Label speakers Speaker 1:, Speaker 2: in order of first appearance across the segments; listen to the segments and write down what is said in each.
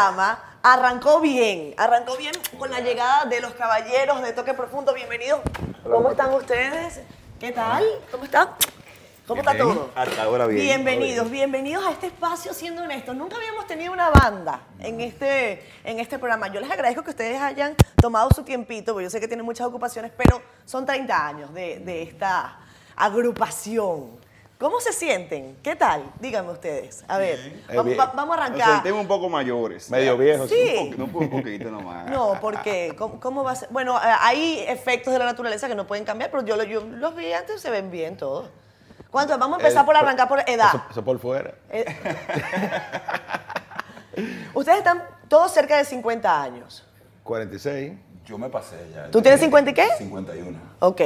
Speaker 1: programa arrancó bien, arrancó bien con la llegada de los caballeros de Toque Profundo. Bienvenidos. ¿Cómo están ustedes? ¿Qué tal? ¿Cómo están? ¿Cómo está todo?
Speaker 2: Hasta ahora bien.
Speaker 1: Bienvenidos, bienvenidos a este espacio siendo honestos. Nunca habíamos tenido una banda en este, en este programa. Yo les agradezco que ustedes hayan tomado su tiempito, porque yo sé que tienen muchas ocupaciones, pero son 30 años de, de esta agrupación. ¿Cómo se sienten? ¿Qué tal? Díganme ustedes. A ver,
Speaker 2: Eh,
Speaker 1: va- vamos a
Speaker 2: Nos
Speaker 1: arrancar.
Speaker 2: sentimos un poco mayores.
Speaker 3: Medio viejos.
Speaker 1: Sí.
Speaker 2: Un, po- un poquito nomás.
Speaker 1: No, porque ¿cómo, cómo va a ser? Bueno, eh, hay efectos de la naturaleza que no pueden cambiar, pero yo, lo- yo los vi antes, se ven bien todos. ¿Cuánto? Vamos a empezar
Speaker 3: Eh,
Speaker 1: por arrancar por edad.
Speaker 3: Eso, eso por fuera.
Speaker 1: Eh, Ustedes están todos cerca de 50 años.
Speaker 3: 46.
Speaker 4: Yo me pasé ya.
Speaker 1: ¿Tú tienes 50 y qué?
Speaker 4: 51.
Speaker 1: Ok.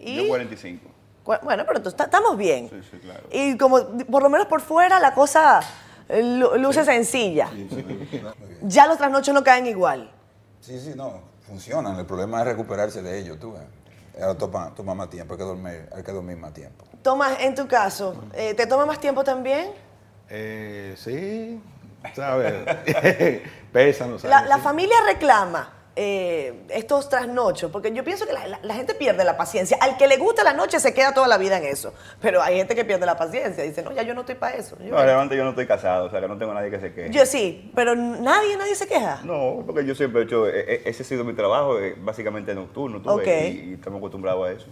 Speaker 1: Y,
Speaker 2: Yo 45.
Speaker 1: Bueno, pero estamos bien.
Speaker 2: Sí, sí, claro.
Speaker 1: Y como, por lo menos por fuera, la cosa eh, lu- luce sencilla. Ya los trasnochos no caen igual.
Speaker 4: Sí, sí, no, funcionan. El problema es recuperarse de ello, tú ves. Ahora toma, toma más tiempo, hay que dormir, hay que dormir más tiempo.
Speaker 1: Tomás, en tu caso, eh, ¿te toma más tiempo también?
Speaker 3: Eh, sí, ¿sabes? Pesa, no sabes.
Speaker 1: La, la
Speaker 3: sí.
Speaker 1: familia reclama eh, estos trasnochos, porque yo pienso que la, la- la gente pierde la paciencia. Al que le gusta la noche se queda toda la vida en eso, pero hay gente que pierde la paciencia. Dice, no, ya yo no estoy para eso. Yo,
Speaker 2: No, realmente yo no estoy casado, o sea que no tengo nadie que se queje.
Speaker 1: yo sí, pero nadie, nadie se queja.
Speaker 2: No, porque yo siempre he hecho, e- e- ese ha sido mi trabajo, eh, básicamente nocturno, tú ves,
Speaker 1: Ok.
Speaker 2: y, y estamos acostumbrados a eso.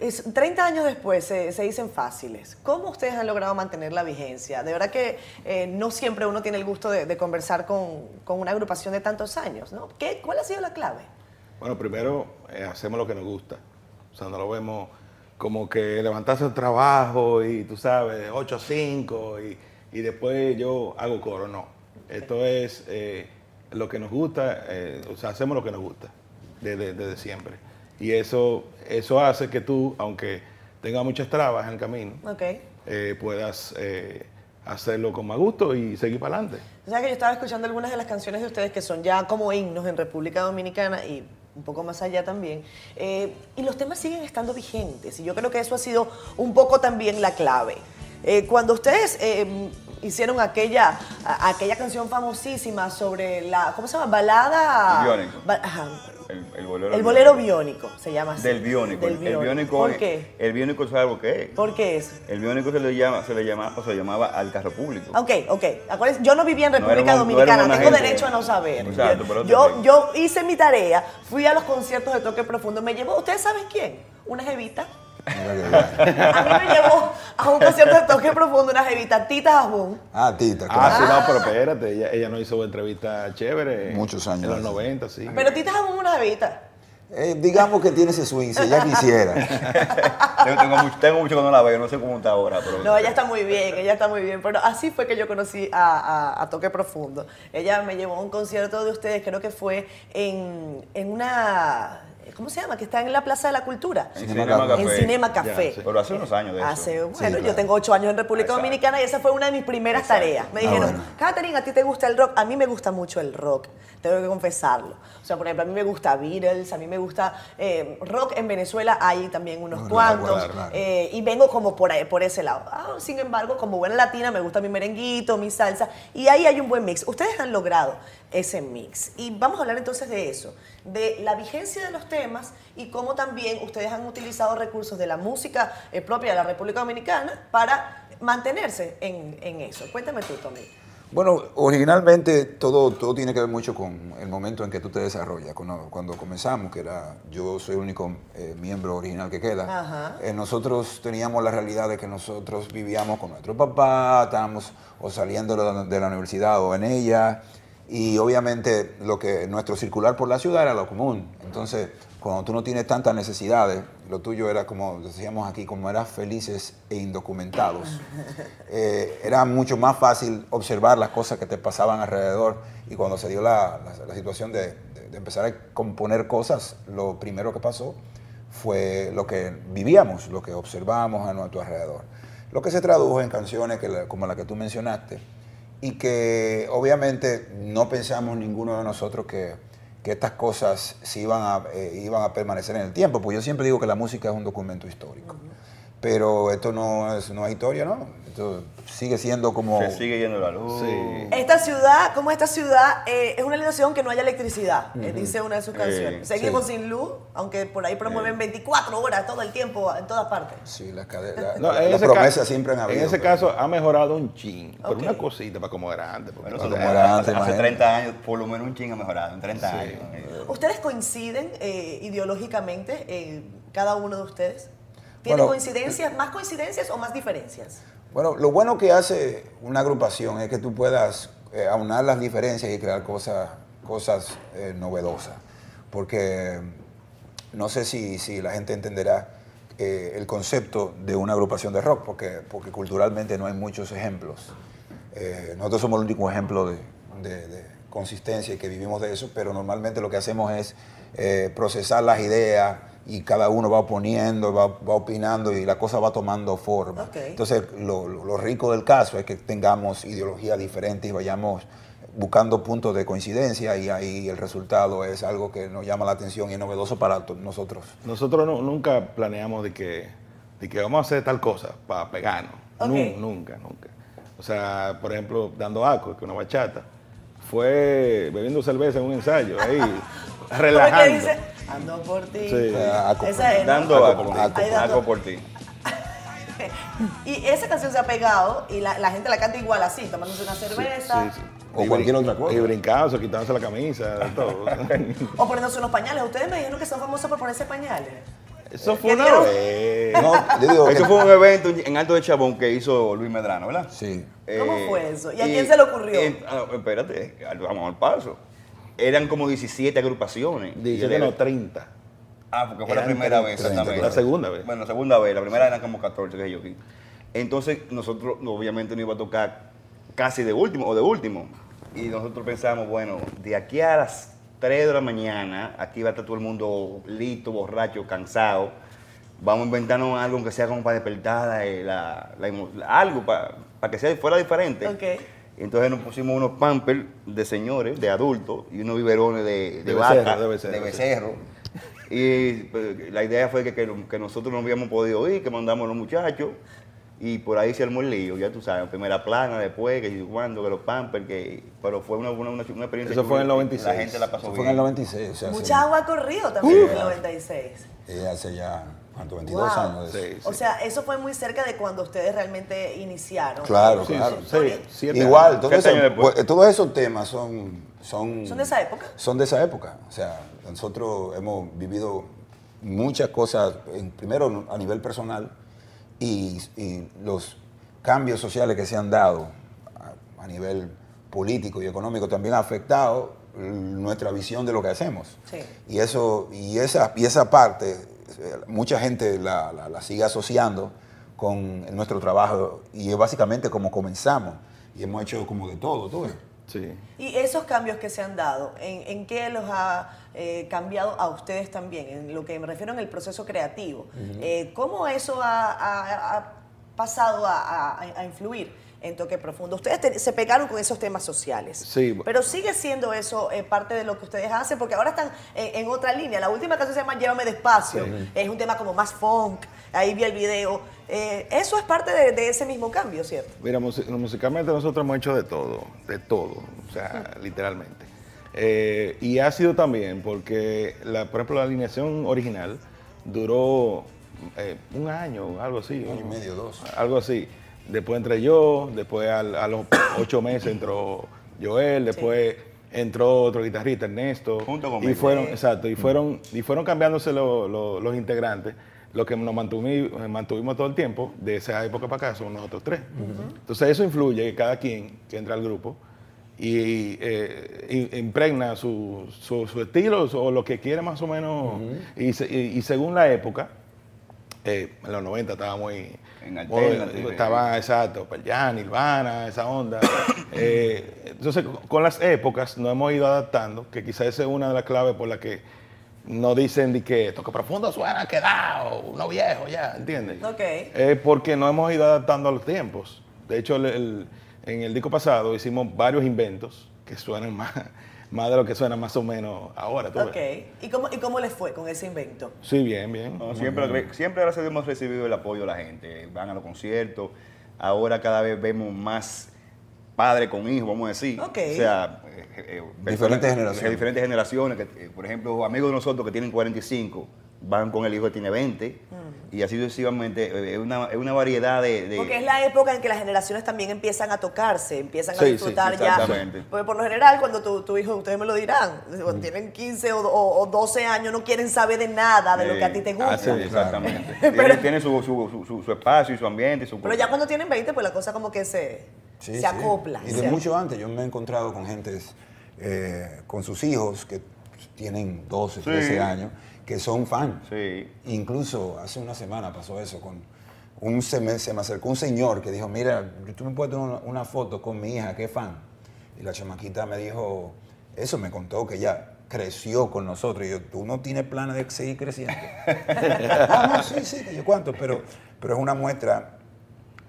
Speaker 1: Es- 30 años después se, se dicen fáciles. ¿Cómo ustedes han logrado mantener la vigencia? De verdad que eh, no siempre uno tiene el gusto de, de conversar con, con una agrupación de tantos años, ¿no? ¿Qué, ¿Cuál ha sido la clave?
Speaker 3: Bueno, primero eh, hacemos lo que nos gusta. O sea, no lo vemos como que levantarse el trabajo y tú sabes, de 8 a 5 y, y después yo hago coro. No. Esto es eh, lo que nos gusta, eh, o sea, hacemos lo que nos gusta desde, desde siempre. Y eso, eso hace que tú, aunque tengas muchas trabas en el camino, eh, puedas eh, hacerlo con más gusto y seguir para adelante.
Speaker 1: O sea que yo estaba escuchando algunas de las canciones de ustedes que son ya como himnos en República Dominicana y un poco más allá también. Eh, y los temas siguen estando vigentes y yo creo que eso ha sido un poco también la clave. Eh, cuando ustedes eh, hicieron aquella, a- aquella canción famosísima sobre la, ¿cómo se llama? Balada...
Speaker 2: Biónico.
Speaker 1: Ba- ajá.
Speaker 2: El, el bolero,
Speaker 1: El bolero biónico se llama así.
Speaker 2: Del biónico.
Speaker 1: Del
Speaker 2: el, el biónico
Speaker 1: ¿Por qué?
Speaker 2: El biónico es algo que es.
Speaker 1: ¿Por qué es?
Speaker 2: El biónico se le llama, se le llama, o se llamaba al carro público.
Speaker 1: Ok, ok. Acuérdense, yo no vivía en República Dominicana, tengo
Speaker 2: gente-
Speaker 1: derecho a no saber.
Speaker 2: Exacto,
Speaker 1: yo,
Speaker 2: pero
Speaker 1: yo, yo hice mi tarea, fui a los conciertos de toque profundo, me llevó, ¿ustedes saben quién? Una jevita. A mí me llevó a un concierto de toque profundo una jevita, Tita Jabón.
Speaker 4: Ah, Tita,
Speaker 3: Ah, sí,
Speaker 4: claro.
Speaker 3: no, pero espérate, ella, ella nos hizo entrevistas chéveres.
Speaker 4: Muchos años
Speaker 3: En los
Speaker 4: hace.
Speaker 3: 90, sí.
Speaker 1: Pero Tita Jabón es una jevita.
Speaker 4: Eh, digamos que tiene ese swing, si ella quisiera.
Speaker 2: Tengo, mucho, tengo mucho que no la veo, no sé cómo está ahora. Pero
Speaker 1: No, ella está muy bien, ella está muy bien. Pero así fue que yo conocí a, a- a Toque Profundo. Ella me llevó a un concierto de ustedes, creo que fue en, en una. ¿Cómo se llama? Que está en la Plaza de la Cultura.
Speaker 2: En
Speaker 4: Cinema
Speaker 2: Cinema
Speaker 4: Café.
Speaker 1: En. Cinema Café.
Speaker 3: Ya, sí.
Speaker 2: Pero hace unos años de eso.
Speaker 1: Hace, bueno,
Speaker 4: claro.
Speaker 1: yo tengo ocho años en República
Speaker 2: Exacto.
Speaker 1: Dominicana y esa fue una de mis primeras tareas. Me
Speaker 4: Ah,
Speaker 1: dijeron,
Speaker 4: bueno.
Speaker 1: Catherine, ¿a ti te gusta el rock? A mí me gusta mucho el rock, tengo que confesarlo. O sea, por ejemplo, a mí me gusta Beatles, a mí me gusta eh, rock en Venezuela, hay también unos cuantos. eh, y vengo como por, ahí- por ese lado. Ah, sin embargo, como buena latina, me gusta mi merenguito, mi salsa, y ahí hay un buen mix. Ustedes han logrado ese mix. Y vamos a hablar entonces de eso, de la vigencia de los temas y cómo también ustedes han utilizado recursos de la música eh, propia de la República Dominicana para mantenerse en, en eso. Cuéntame tú, Tommy.
Speaker 4: Bueno, originalmente todo, todo tiene que ver mucho con el momento en que tú te desarrollas. Cuando, cuando comenzamos, que era yo soy el único eh, miembro original que queda, eh, nosotros teníamos la realidad de que nosotros vivíamos con nuestro papá, estábamos o saliendo de la, de la universidad o en ella, y obviamente lo que nuestro circular por la ciudad era lo común. Entonces, cuando tú no tienes tantas necesidades, lo tuyo era como decíamos aquí, como eras felices e indocumentados. Eh, era mucho más fácil observar las cosas que te pasaban alrededor y cuando se dio la, la- la situación de, de- de empezar a componer cosas, lo primero que pasó fue lo que vivíamos, lo que observábamos a nuestro alrededor. Lo que se tradujo en canciones que como la que tú mencionaste y que obviamente no pensamos ninguno de nosotros que, estas cosas se iban a, eh, iban a permanecer en el tiempo, pues yo siempre digo que la música es un documento histórico. Pero esto no es, no es historia, ¿no? Esto sigue siendo como...
Speaker 2: Se sigue yendo la luz.
Speaker 3: Sí.
Speaker 1: Esta ciudad, como esta ciudad, eh, es una alineación que no haya electricidad, eh, dice una de sus canciones. Seguimos
Speaker 4: sí.
Speaker 1: sin luz, aunque por ahí promueven 24 horas todo el tiempo, en todas partes.
Speaker 4: Sí, las la-
Speaker 3: No,
Speaker 4: la-
Speaker 3: ese
Speaker 4: promesas siempre han habido.
Speaker 3: En ese
Speaker 4: pero-
Speaker 3: caso ha mejorado un chin, pero
Speaker 1: Ok.
Speaker 3: una cosita para como era antes.
Speaker 2: Bueno,
Speaker 4: como era antes,
Speaker 2: hace
Speaker 4: imagínate.
Speaker 2: 30 años, por lo menos un ching ha mejorado, en 30
Speaker 3: Sí.
Speaker 2: años.
Speaker 1: ¿Ustedes coinciden eh, ideológicamente, eh, cada uno de ustedes? ¿Tienen
Speaker 4: Bueno,
Speaker 1: coincidencias, más coincidencias o más diferencias?
Speaker 4: Bueno, lo bueno que hace una agrupación es que tú puedas eh, aunar las diferencias y crear cosas, cosas eh, novedosas. Porque no sé si, si la gente entenderá eh, el concepto de una agrupación de rock, porque, porque culturalmente no hay muchos ejemplos. Nosotros somos el único ejemplo de, de- de consistencia y que vivimos de eso, pero normalmente lo que hacemos es procesar las ideas y cada uno va oponiendo, va, va opinando y la cosa va tomando forma. Entonces, lo, lo- lo rico del caso es que tengamos ideologías diferentes y vayamos buscando puntos de coincidencia y ahí el resultado es algo que nos llama la atención y es novedoso para to- nosotros.
Speaker 3: Nosotros nu- nunca planeamos de que, de que vamos a hacer tal cosa para pegarnos.
Speaker 1: Ok.
Speaker 3: Nu- nunca, nunca. O sea, por ejemplo, dando aco, que una bachata, fue bebiendo cerveza en un ensayo, ahí,
Speaker 1: ¿Cómo es que
Speaker 3: relajando.
Speaker 1: Ando por ti.
Speaker 3: Sí.
Speaker 1: Esa es, ¿no?
Speaker 2: Dando
Speaker 4: Aco
Speaker 2: aco,
Speaker 4: por ti.
Speaker 1: Y esa canción se ha pegado y la, la gente la canta igual así, tomándose una cerveza
Speaker 3: Sí, sí.
Speaker 4: O
Speaker 3: Y
Speaker 4: cualquier otra cosa.
Speaker 3: Y brincándose, quitándose la camisa, todo.
Speaker 1: o poniéndose unos pañales. Ustedes me dijeron que son famosos por ponerse pañales.
Speaker 3: Eso
Speaker 1: ¿Qué
Speaker 3: fue una vez.
Speaker 4: No, yo digo que-
Speaker 2: Eso fue un evento en Alto de Chabón que hizo Luis Medrano, ¿verdad?
Speaker 4: Sí.
Speaker 1: ¿Cómo fue eso? ¿Y a quién se le ocurrió?
Speaker 2: en- ah, espérate, vamos al paso. Eran como 17 agrupaciones. Y
Speaker 3: Dice
Speaker 2: él
Speaker 3: que
Speaker 2: era-
Speaker 3: no, 30.
Speaker 2: Ah, porque fue la primera
Speaker 3: 30,
Speaker 2: vez, exactamente.
Speaker 3: La segunda vez.
Speaker 2: Bueno, la segunda vez. La primera eran como 14 que yo vi. Entonces, nosotros obviamente no iba a tocar casi de último o de último. Y nosotros pensamos, bueno, de aquí a las 3 de la mañana, aquí va a estar todo el mundo listo, borracho, cansado. Vamos a inventarnos algo aunque sea como para despertar eh, la, la algo para, para que sea fuera diferente.
Speaker 1: Ok.
Speaker 2: Entonces nos pusimos unos pampers de señores, de adultos, y unos biberones de, de,
Speaker 3: De
Speaker 2: vaca,
Speaker 3: becerro, de becerro, sí.
Speaker 2: becerro. Y pues, la idea fue que, que- que nosotros no habíamos podido ir, que mandamos a los muchachos, y por ahí se armó el lío, ya tú sabes, primera plana, después, que yo cuando, que los pampers, que, pero fue una, una, una, una experiencia.
Speaker 3: Eso fue en el
Speaker 2: que
Speaker 3: 96.
Speaker 2: La gente la pasó
Speaker 4: Eso
Speaker 2: bien.
Speaker 4: fue en el 96. O sea,
Speaker 1: Mucha agua ha corrido también en el 96.
Speaker 4: eh, hace ya, ¿cuánto? 22
Speaker 1: Wow.
Speaker 4: años.
Speaker 3: Sí,
Speaker 1: O sea, eso fue muy cerca de cuando ustedes realmente iniciaron.
Speaker 4: Claro,
Speaker 3: Sí,
Speaker 4: claro. Igual, todo eso- pues, todos esos temas son, son...
Speaker 1: ¿Son de esa época?
Speaker 4: Son de esa época. O sea, nosotros hemos vivido muchas cosas, en- primero a nivel personal, y, y los cambios sociales que se han dado a, a nivel político y económico también ha afectado nuestra visión de lo que hacemos.
Speaker 1: Sí.
Speaker 4: Y eso, y esa, y esa parte, mucha gente la, la- la sigue asociando con nuestro trabajo y es básicamente como comenzamos y hemos hecho como de todo, ves.
Speaker 3: Sí.
Speaker 1: Y esos cambios que se han dado, ¿en, en qué los ha eh, cambiado a ustedes también? En lo que me refiero en el proceso creativo. Eh, ¿Cómo eso ha, ha- ha pasado a, a- a influir en Toque Profundo? Ustedes te- se pegaron con esos temas sociales.
Speaker 3: Sí.
Speaker 1: Pero sigue siendo eso eh, parte de lo que ustedes hacen, porque ahora están en, en otra línea. La última canción se llama Llévame Despacio. Es un tema como más funk. Ahí vi el video. Eh, eso es parte de, de ese mismo cambio, ¿cierto?
Speaker 3: Mira, musi- musicalmente nosotros hemos hecho de todo, de todo, o sea, literalmente. Eh, y ha sido también porque, la, por ejemplo, la alineación original duró eh, un año, algo así.
Speaker 4: Un año y medio, dos.
Speaker 3: Algo así. Después entré yo, después al- a, los ocho meses entró Joel, después entró otro guitarrista, Ernesto.
Speaker 2: Junto
Speaker 3: y
Speaker 2: conmigo.
Speaker 3: fueron, exacto, y fueron, y fueron cambiándose lo- lo- los integrantes. Lo que nos mantuvimos, mantuvimos todo el tiempo, de esa época para acá, son nosotros tres. Entonces eso influye que cada quien que entra al grupo y eh, impregna su, su- su estilo o lo que quiere más o menos. y, y- y según la época, eh, en los 90 estaba muy...
Speaker 2: En
Speaker 3: muy- estaba, exacto, Pearl Jam, Nirvana, esa onda. Eh, entonces, con las épocas nos hemos ido adaptando, que quizás esa es una de las claves por la que no dicen de que toque profundo suena quedado, uno viejo ya, ¿entiendes?
Speaker 1: Ok.
Speaker 3: Eh, porque nos hemos ido adaptando a los tiempos. De hecho, el- el- en el disco pasado hicimos varios inventos que suenan más, más de lo que suena más o menos ahora. ¿tú ves?
Speaker 1: Ok. ¿Y cómo, ¿Y cómo les fue con ese invento?
Speaker 3: Sí, bien, bien.
Speaker 2: No, siempre, siempre gracias a Dios hemos recibido el apoyo de la gente. Van a los conciertos. Ahora cada vez vemos más padre con hijo, vamos a decir.
Speaker 1: Ok.
Speaker 2: O sea, eh, eh,
Speaker 4: Diferentes generaciones.
Speaker 2: Diferentes generaciones. que, eh, por ejemplo, amigos de nosotros que tienen 45 van con el hijo que tiene 20 y así sucesivamente. eh, Es una, es una variedad de... de-
Speaker 1: Porque es la época en que las generaciones también empiezan a tocarse, empiezan a
Speaker 3: Sí,
Speaker 1: disfrutar
Speaker 2: sí,
Speaker 1: ya.
Speaker 2: exactamente.
Speaker 1: Porque por lo general, cuando tu, tu hijo, ustedes me lo dirán, cuando tienen 15 o, o- o 12 años, no quieren saber de nada de lo que a ti te gusta.
Speaker 2: Exactamente.
Speaker 1: Pero-
Speaker 2: Tiene, su, su- su- su- su espacio y su ambiente. Y su
Speaker 1: Pero ya cuando tienen 20, pues la cosa como que se,
Speaker 4: Sí,
Speaker 1: se
Speaker 4: sí.
Speaker 1: acopla.
Speaker 4: Y de mucho antes, yo me he encontrado con gentes, eh, con sus hijos que tienen 12, 13 años, que son fan.
Speaker 2: Sí.
Speaker 4: Incluso hace una semana pasó eso con un se me, se me acercó un señor que dijo, mira, tú me puedes tomar una, una foto con mi hija que es fan. Y la chamaquita me dijo, eso me contó que ella creció con nosotros. Y yo, tú no tienes planes de seguir creciendo. ah, no, sí, sí, yo cuánto, pero, pero es una muestra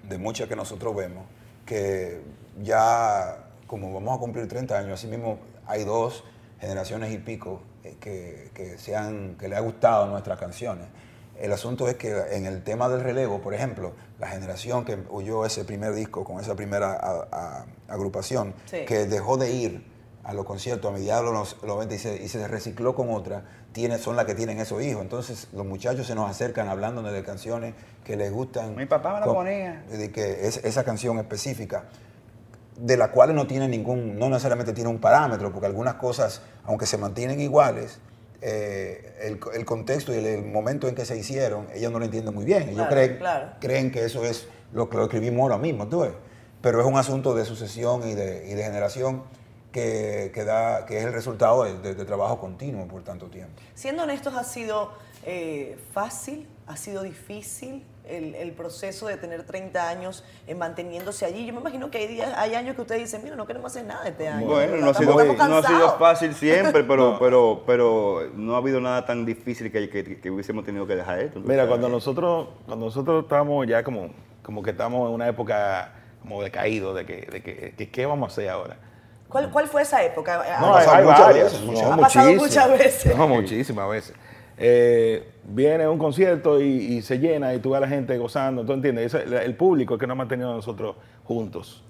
Speaker 4: de muchas que nosotros vemos, que ya como vamos a cumplir 30 años, así mismo hay dos generaciones y pico que, que, se han- que le ha gustado nuestras canciones. El asunto es que en el tema del relevo, por ejemplo, la generación que oyó ese primer disco con esa primera a- a- agrupación,
Speaker 1: Sí.
Speaker 4: que dejó de ir a los conciertos a mediados de los 90 y se, y se recicló con otra, tiene, son las que tienen esos hijos. Entonces los muchachos se nos acercan hablándonos de canciones que les gustan.
Speaker 2: Mi papá me la
Speaker 4: con-
Speaker 2: ponía.
Speaker 4: De que es, esa canción específica, de la cual no tiene ningún, no necesariamente tiene un parámetro, porque algunas cosas, aunque se mantienen iguales, eh, el, el contexto y el, el momento en que se hicieron, ellos no lo entienden muy bien. Ellos
Speaker 1: Claro,
Speaker 4: creen,
Speaker 1: claro.
Speaker 4: creen que eso es lo que lo escribimos ahora mismo, tú ves. Pero es un asunto de sucesión y de, y de generación que, que da, que es el resultado de, de- de trabajo continuo por tanto tiempo.
Speaker 1: Siendo honestos, ¿ha sido eh, fácil? ¿Ha sido difícil el, el proceso de tener 30 años eh, manteniéndose allí? Yo me imagino que hay, días, hay años que ustedes dicen, mira, no queremos hacer nada este año.
Speaker 2: Bueno, no ha, sido, no ha sido
Speaker 1: cansados".
Speaker 2: fácil siempre, pero, pero, pero no ha habido nada tan difícil que, que- que hubiésemos tenido que dejar esto.
Speaker 3: Mira, cuando nosotros, cuando nosotros estamos ya como, como que estamos en una época como decaído de que, de que, que qué vamos a hacer ahora.
Speaker 1: ¿Cuál, ¿Cuál fue esa época?
Speaker 3: No,
Speaker 4: Ha pasado
Speaker 3: hay
Speaker 4: muchas
Speaker 3: varias.
Speaker 4: veces,
Speaker 3: no,
Speaker 1: Ha pasado
Speaker 3: muchísimas.
Speaker 1: muchas veces.
Speaker 3: No, muchísimas veces. Eh, viene un concierto y, y se llena y tú ves a la gente gozando, ¿tú entiendes? Ese- el público es que nos ha mantenido a nosotros juntos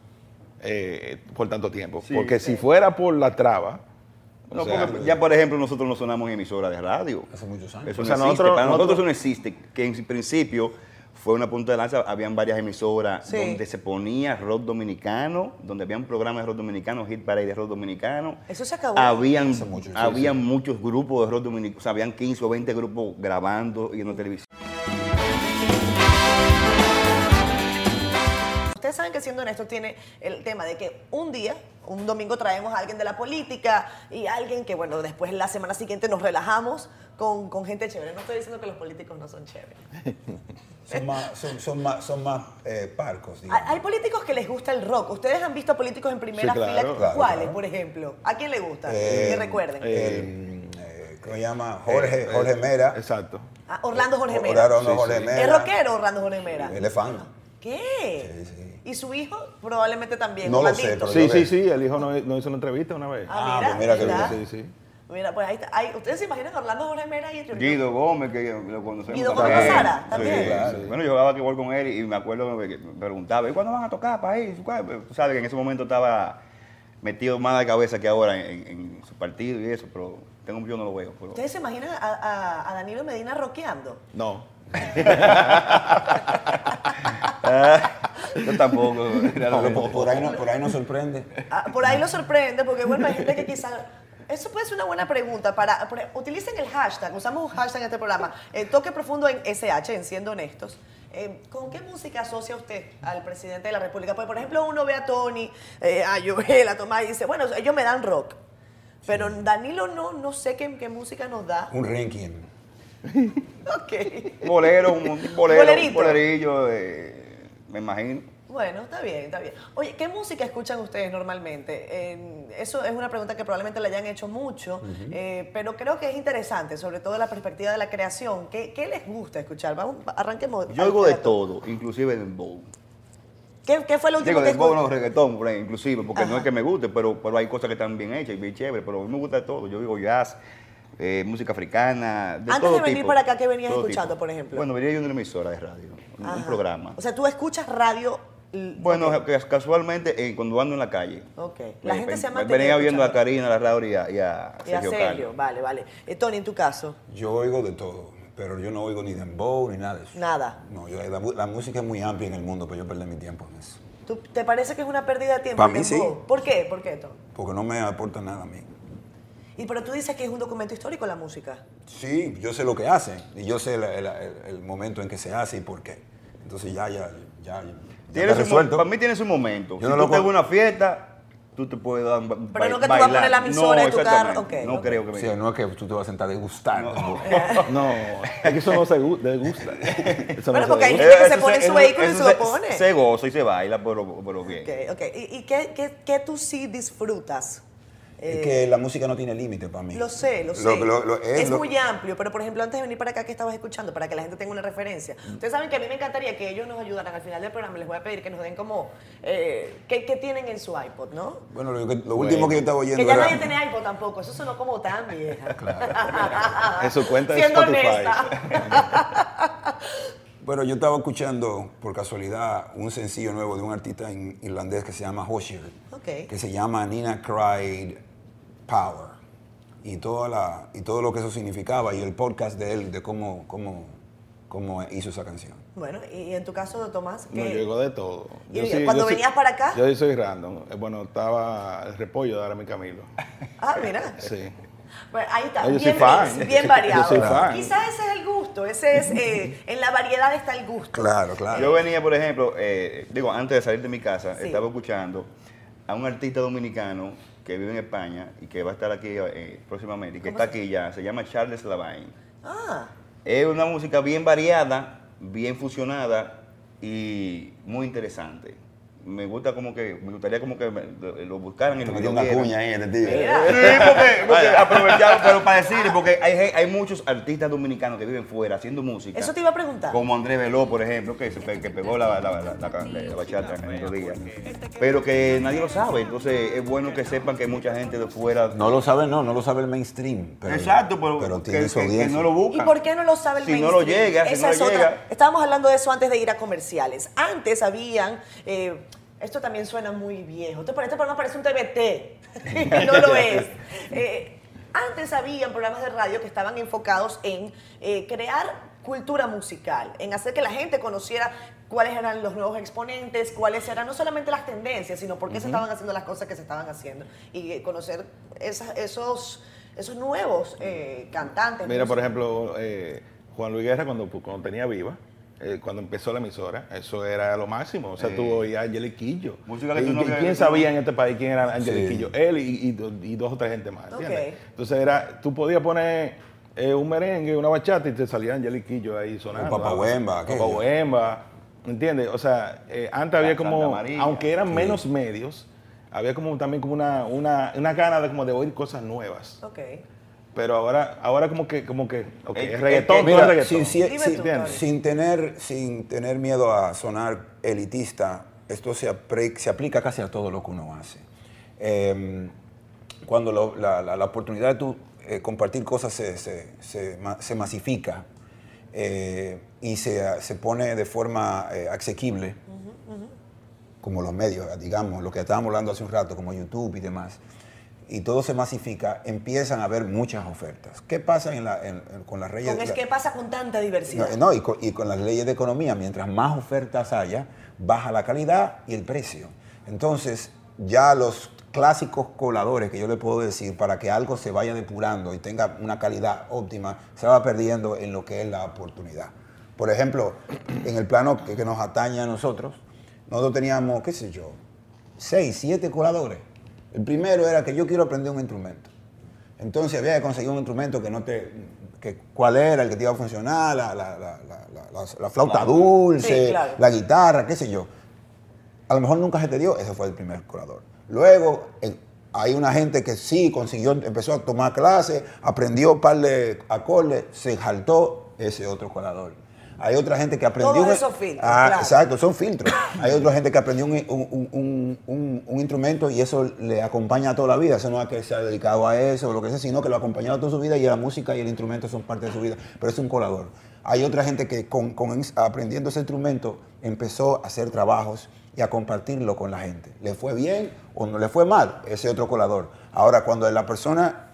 Speaker 3: eh, por tanto tiempo.
Speaker 2: Sí.
Speaker 3: Porque si fuera por la traba, o
Speaker 2: No,
Speaker 3: sea,
Speaker 2: porque ya, por ejemplo, nosotros no sonamos en emisora de radio.
Speaker 4: Hace muchos años.
Speaker 2: Eso
Speaker 3: O
Speaker 2: no
Speaker 3: sea,
Speaker 2: existe.
Speaker 3: nosotros-
Speaker 2: Para nosotros
Speaker 3: nosotros-
Speaker 2: eso no existe. Que en principio fue una punta de lanza. Habían varias emisoras
Speaker 1: Sí.
Speaker 2: donde se ponía rock dominicano, donde habían programas de rock dominicano, hit parade de rock dominicano.
Speaker 1: Eso se acabó.
Speaker 2: Habían,
Speaker 4: Hace mucho, sí,
Speaker 2: habían
Speaker 4: sí.
Speaker 2: muchos grupos de rock dominicano. O sea, habían 15 o 20 grupos grabando y en la televisión.
Speaker 1: Ustedes saben que siendo honesto tiene el tema de que un día, un domingo traemos a alguien de la política y alguien que, bueno, después la semana siguiente nos relajamos con, con gente chévere. No estoy diciendo que los políticos no son chéveres.
Speaker 4: Son más, son, son más, son más eh, parcos,
Speaker 1: Hay,
Speaker 4: digamos.
Speaker 1: hay políticos que les gusta el rock. Ustedes han visto a políticos en primera
Speaker 3: Sí, claro,
Speaker 1: fila.
Speaker 4: claro,
Speaker 1: ¿Cuáles,
Speaker 4: claro.
Speaker 1: por ejemplo? ¿A quién le gusta?
Speaker 4: Eh,
Speaker 1: que recuerden.
Speaker 3: eh,
Speaker 4: El, eh, ¿cómo se llama? Jorge,
Speaker 3: eh,
Speaker 4: Jorge Mera.
Speaker 3: Exacto.
Speaker 1: Ah, Orlando Jorge Mera.
Speaker 4: Orlando
Speaker 3: Sí,
Speaker 4: Jorge
Speaker 3: sí.
Speaker 4: Mera.
Speaker 1: ¿Es rockero Orlando Jorge Mera?
Speaker 4: Él es fan.
Speaker 1: ¿Qué?
Speaker 4: Sí, sí.
Speaker 1: ¿Y su hijo? Probablemente también.
Speaker 4: No lo sé, pero-
Speaker 3: Sí,
Speaker 4: lo
Speaker 3: sí, sí, el hijo nos hizo una entrevista una vez.
Speaker 1: Ah,
Speaker 4: Ah,
Speaker 1: mira,
Speaker 4: pues mira qué
Speaker 1: ¿verdad?
Speaker 3: Sí, sí.
Speaker 1: Mira, pues ahí está. Ahí- ¿Ustedes se imaginan a Orlando Jorge Mera y
Speaker 2: Guido Gómez, que lo conocemos.
Speaker 1: Guido
Speaker 2: también.
Speaker 1: Gómez Sara,
Speaker 2: Sí,
Speaker 1: también.
Speaker 4: Claro.
Speaker 2: sí. Bueno, yo jugaba igual con él y me acuerdo que me preguntaba, ¿y cuándo van a tocar país? Tú sabes que en ese momento estaba metido más de cabeza que ahora en, en su partido y eso, pero tengo yo no lo veo. Pero...
Speaker 1: ¿Ustedes se imaginan a, a- a Danilo Medina rockeando?
Speaker 3: No.
Speaker 2: Yo tampoco. lo
Speaker 4: Por, ahí no, por ahí nos sorprende.
Speaker 1: Ah, por ahí lo sorprende, porque bueno, hay gente que quizá... Eso puede ser una buena pregunta. para Utilicen el hashtag, usamos un hashtag en este programa, eh, Toque Profundo en SH, en Siendo Honestos. Eh, ¿Con qué música asocia usted al presidente de la República? Pues, por ejemplo, uno ve a Tony, eh, a Joel, a Tomás y dice, bueno, ellos me dan rock. Pero Danilo no, no sé qué, qué música nos da.
Speaker 4: Un ranking.
Speaker 1: Ok.
Speaker 2: Bolero, un un bolero,
Speaker 1: Bolerito.
Speaker 2: un bolerillo, eh, me imagino.
Speaker 1: Bueno, está bien, está bien. Oye, ¿qué música escuchan ustedes normalmente? Eh, eso es una pregunta que probablemente le hayan hecho mucho, eh, pero creo que es interesante, sobre todo de la perspectiva de la creación. ¿Qué, qué les gusta escuchar? Vamos, arranquemos.
Speaker 2: Yo oigo de todo, inclusive de bow.
Speaker 1: ¿Qué, qué fue lo último
Speaker 2: Digo,
Speaker 1: que
Speaker 2: de
Speaker 1: escuchaste?
Speaker 2: reggaetón, por ahí, inclusive, porque no es que me guste, pero, pero hay cosas que están bien hechas y bien chéveres, pero a mí me gusta de todo. Yo digo jazz, eh, música africana, de
Speaker 1: Antes
Speaker 2: todo
Speaker 1: de venir
Speaker 2: tipo,
Speaker 1: para acá, ¿qué venías escuchando,
Speaker 2: tipo.
Speaker 1: por ejemplo?
Speaker 2: Bueno, venía yo en una emisora de radio, un, programa.
Speaker 1: O sea, tú escuchas radio.
Speaker 2: Bueno,
Speaker 1: ok.
Speaker 2: que casualmente eh, cuando ando en la calle.
Speaker 1: Ok. La
Speaker 2: eh,
Speaker 1: gente se ha mantenido
Speaker 2: Venía viendo a. Karina, a la Raúl y a, y a
Speaker 1: Y a
Speaker 2: Sergio
Speaker 1: Sergio,
Speaker 2: Carlos.
Speaker 1: vale, vale. Eh, Tony, en tu caso,
Speaker 4: Yo oigo de todo, pero yo no oigo ni dembow ni nada de eso.
Speaker 1: Nada.
Speaker 4: No, yo, la, música es muy amplia en el mundo, pero yo perdí mi tiempo en eso.
Speaker 1: ¿tú- ¿te parece que es una pérdida de tiempo?
Speaker 4: Pa'
Speaker 1: el
Speaker 4: mí sí.
Speaker 1: ¿Por qué? ¿Por qué, Tony?
Speaker 4: Porque no me aporta nada a mí.
Speaker 1: Y pero tú dices que es un documento histórico la música.
Speaker 4: Sí, yo sé lo que hace y yo sé el- el momento en que se hace y por qué. Entonces ya, ya, ya, ya
Speaker 2: Tiene
Speaker 4: está
Speaker 2: su mo-
Speaker 4: resuelto.
Speaker 2: para mí tiene su momento.
Speaker 4: Yo
Speaker 2: si
Speaker 4: no
Speaker 2: tú
Speaker 4: lo
Speaker 2: te
Speaker 4: con-
Speaker 2: vas a una fiesta, tú te puedes dar un ba-
Speaker 1: Pero no que tú vas a
Speaker 2: bailar.
Speaker 1: poner la emisora en tu
Speaker 2: exactamente.
Speaker 1: carro, ok,
Speaker 2: No
Speaker 1: ok.
Speaker 2: creo que me...
Speaker 4: Sí, no es que tú te vas a sentar a degustar.
Speaker 3: No, es que eso no se gu- degusta. Eso
Speaker 1: Bueno,
Speaker 3: no
Speaker 1: porque
Speaker 3: se
Speaker 1: hay gente que se pone en su vehículo y se lo pone.
Speaker 2: Se goza y se baila, pero, pero bien.
Speaker 1: Ok, ok. ¿Y, y qué, qué- qué tú sí disfrutas?
Speaker 4: Es
Speaker 1: Eh,
Speaker 4: que la música no tiene límite para mí.
Speaker 1: Lo sé, lo sé.
Speaker 4: lo- lo-
Speaker 1: es
Speaker 4: lo-
Speaker 1: muy amplio, pero por ejemplo, antes de venir para acá, ¿qué estabas escuchando? Para que la gente tenga una referencia. Ustedes saben que a mí me encantaría que ellos nos ayudaran al final del programa. Les voy a pedir que nos den como. Eh, ¿qué, qué tienen en su iPod, no?
Speaker 4: Bueno, lo, que- último que yo estaba oyendo
Speaker 1: Que ya
Speaker 4: era...
Speaker 1: nadie tiene iPod tampoco. Eso sonó como tan vieja.
Speaker 3: En su cuenta de
Speaker 1: Siendo
Speaker 3: Spotify.
Speaker 1: honesta.
Speaker 4: Bueno, yo estaba escuchando por casualidad un sencillo nuevo de un artista in- irlandés que se llama Hoshier,
Speaker 1: Ok.
Speaker 4: que se llama Nina Cried Power. Y, toda la, y todo lo que eso significaba y el podcast de él, de cómo, cómo, cómo hizo esa canción.
Speaker 1: Bueno, y en tu caso, Tomás,
Speaker 3: No,
Speaker 1: ¿qué?
Speaker 3: yo digo de todo.
Speaker 1: ¿Y
Speaker 3: Yo
Speaker 1: cuando
Speaker 3: yo soy-
Speaker 1: venías para acá?
Speaker 3: Yo soy random. Eh, Bueno, estaba el repollo de Arami Camilo.
Speaker 1: Ah, mira.
Speaker 3: Sí.
Speaker 1: Bueno, ahí está,
Speaker 3: Yo soy
Speaker 1: bien,
Speaker 3: fan.
Speaker 1: mix, bien variado.
Speaker 3: Yo soy fan.
Speaker 1: Quizás ese es el gusto, ese es, eh, en la variedad está el gusto.
Speaker 4: Claro, claro.
Speaker 2: Yo venía, por ejemplo, eh, digo, antes de salir de mi casa,
Speaker 1: Sí.
Speaker 2: estaba escuchando a un artista dominicano que vive en España y que va a estar aquí eh, próximamente, y que está aquí ya, se llama Charles Lavain.
Speaker 1: Ah,
Speaker 2: Es una música bien variada, bien fusionada y muy interesante. Me gusta como que, me gustaría como que me- lo, buscaran y lo
Speaker 4: metió una cuña ahí, este tío.
Speaker 2: Sí, porque, porque aprovechamos, pero para decirle, porque hay, hay muchos artistas dominicanos que viven fuera haciendo música.
Speaker 1: eso te iba a preguntar.
Speaker 2: Como Andrés Veló, por ejemplo, que, que pegó la, la, la, la, la- la bachata en otro día. Pero que nadie lo sabe. Entonces es bueno que sepan que hay mucha gente de fuera.
Speaker 4: No lo sabe, no, no lo sabe el mainstream. Pero,
Speaker 2: Exacto, pero,
Speaker 4: pero
Speaker 2: que,
Speaker 4: tiene su
Speaker 2: que- que
Speaker 4: audiencia.
Speaker 2: no lo
Speaker 1: ¿Y
Speaker 2: buscan.
Speaker 1: por qué no lo sabe el
Speaker 2: Si no lo
Speaker 1: mainstream?
Speaker 2: llega, si
Speaker 1: Esa
Speaker 2: no
Speaker 1: es
Speaker 2: lo
Speaker 1: otra.
Speaker 2: llega.
Speaker 1: Estábamos hablando de eso antes de ir a comerciales. Antes habían. eh, esto también suena muy viejo. Este, este programa parece un TBT. y no lo es. Eh, antes habían programas de radio que estaban enfocados en eh, crear cultura musical, en hacer que la gente conociera cuáles eran los nuevos exponentes, cuáles eran no solamente las tendencias, sino por qué se estaban haciendo las cosas que se estaban haciendo y eh, conocer esas- esos, esos nuevos eh, cantantes.
Speaker 3: Mira, por ejemplo, eh, Juan Luis Guerra, cuando, cuando tenía Viva, eh, cuando empezó la emisora, eso era lo máximo. O sea,
Speaker 2: Eh,
Speaker 3: tú oías a Angelique Quillo.
Speaker 2: música que
Speaker 3: ¿Y,
Speaker 2: tú no
Speaker 3: y
Speaker 2: ves-
Speaker 3: quién sabía en este país quién era Angelique
Speaker 4: Sí.
Speaker 3: Quillo? Él y, y do- y dos o tres gente más. Entonces, era, tú podías poner eh, un merengue, una bachata y te salía Angelique Quillo ahí sonando.
Speaker 4: O Papa Wemba,
Speaker 3: Papa. Wemba, ¿Entiendes? O sea, eh, antes había como,
Speaker 2: María.
Speaker 3: aunque eran menos medios, había como también como una, una, una gana de, como de oír cosas nuevas.
Speaker 1: Ok.
Speaker 3: Pero ahora, ahora como que, como que, ok,
Speaker 2: Es-
Speaker 3: es reggaetón, no es
Speaker 4: sin, tener, sin tener miedo a sonar elitista, esto se, apre- se aplica casi a todo lo que uno hace. Eh, cuando lo- la, la- la oportunidad de tú, eh, compartir cosas se, se- se se masifica eh, y se, se pone de forma eh, asequible, como los medios, digamos, lo que estábamos hablando hace un rato, como YouTube y demás, y todo se masifica, empiezan a haber muchas ofertas. ¿Qué pasa en la- en- en- con las leyes?
Speaker 1: Con es
Speaker 4: la-
Speaker 1: que pasa con tanta diversidad.
Speaker 4: no, no, y, con, y con las leyes de economía, mientras más ofertas haya, baja la calidad y el precio. Entonces, ya los clásicos coladores que yo le puedo decir, para que algo se vaya depurando y tenga una calidad óptima, se va perdiendo en lo que es la oportunidad. Por ejemplo, en el plano que, que nos atañe a nosotros, nosotros teníamos, qué sé yo, seis, siete coladores. El primero era que yo quiero aprender un instrumento. Entonces había que conseguir un instrumento que no te. Que, ¿Cuál era el que te iba a funcionar? La, la- la- la- la- la- la flauta dulce,
Speaker 1: Sí, claro.
Speaker 4: la guitarra, qué sé yo. A lo mejor nunca se te dio, ese fue el primer colador. Luego, hay una gente que sí consiguió, empezó a tomar clases, aprendió un par de acordes, se jaltó ese otro colador. Hay otra gente que aprendió...
Speaker 1: Todos esos filtros,
Speaker 4: Ah,
Speaker 1: claro.
Speaker 4: Exacto, son filtros. Hay otra gente que aprendió un, un- un- instrumento y eso le acompaña toda la vida. Eso no es que se ha dedicado a eso o lo que sea, sino que lo ha acompañado toda su vida y la música y el instrumento son parte de su vida. Pero es un colador. Hay otra gente que con, aprendiendo ese instrumento empezó a hacer trabajos y a compartirlo con la gente. Le fue bien o no le fue mal, ese otro colador. Ahora, cuando la persona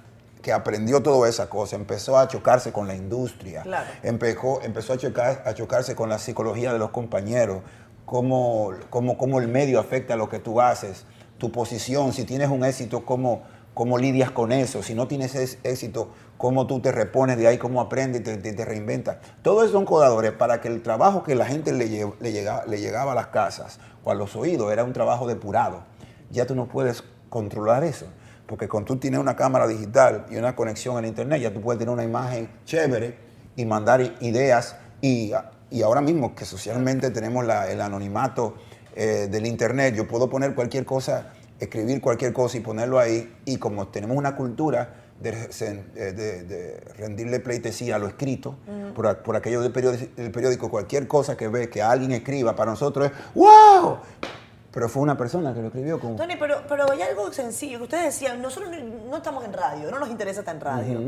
Speaker 4: que aprendió toda esa cosa empezó a chocarse con la industria,
Speaker 1: Claro.
Speaker 4: empezó, empezó a, chocar, a chocarse con la psicología de los compañeros, cómo, cómo, cómo el medio afecta a lo que tú haces, tu posición, si tienes un éxito, cómo, cómo lidias con eso, si no tienes es- éxito, cómo tú te repones de ahí, cómo aprendes y te, te- te reinventas. Todo eso son codadores para que el trabajo que la gente le, lle- le, llega- le llegaba a las casas o a los oídos era un trabajo depurado. Ya tú no puedes controlar eso. Porque cuando tú tienes una cámara digital y una conexión al internet, ya tú puedes tener una imagen chévere y mandar ideas. Y, y ahora mismo que socialmente tenemos la- el anonimato eh, del internet, yo puedo poner cualquier cosa, escribir cualquier cosa y ponerlo ahí. Y como tenemos una cultura de, eh, de- de rendirle pleitesía a lo escrito, por, a- por aquello del periódico, del periódico, cualquier cosa que ve que alguien escriba, para nosotros es ¡Wow! Pero fue una persona que lo escribió con...
Speaker 1: Tony, pero, pero hay algo sencillo que ustedes decían, nosotros no, estamos en radio, no nos interesa estar en radio.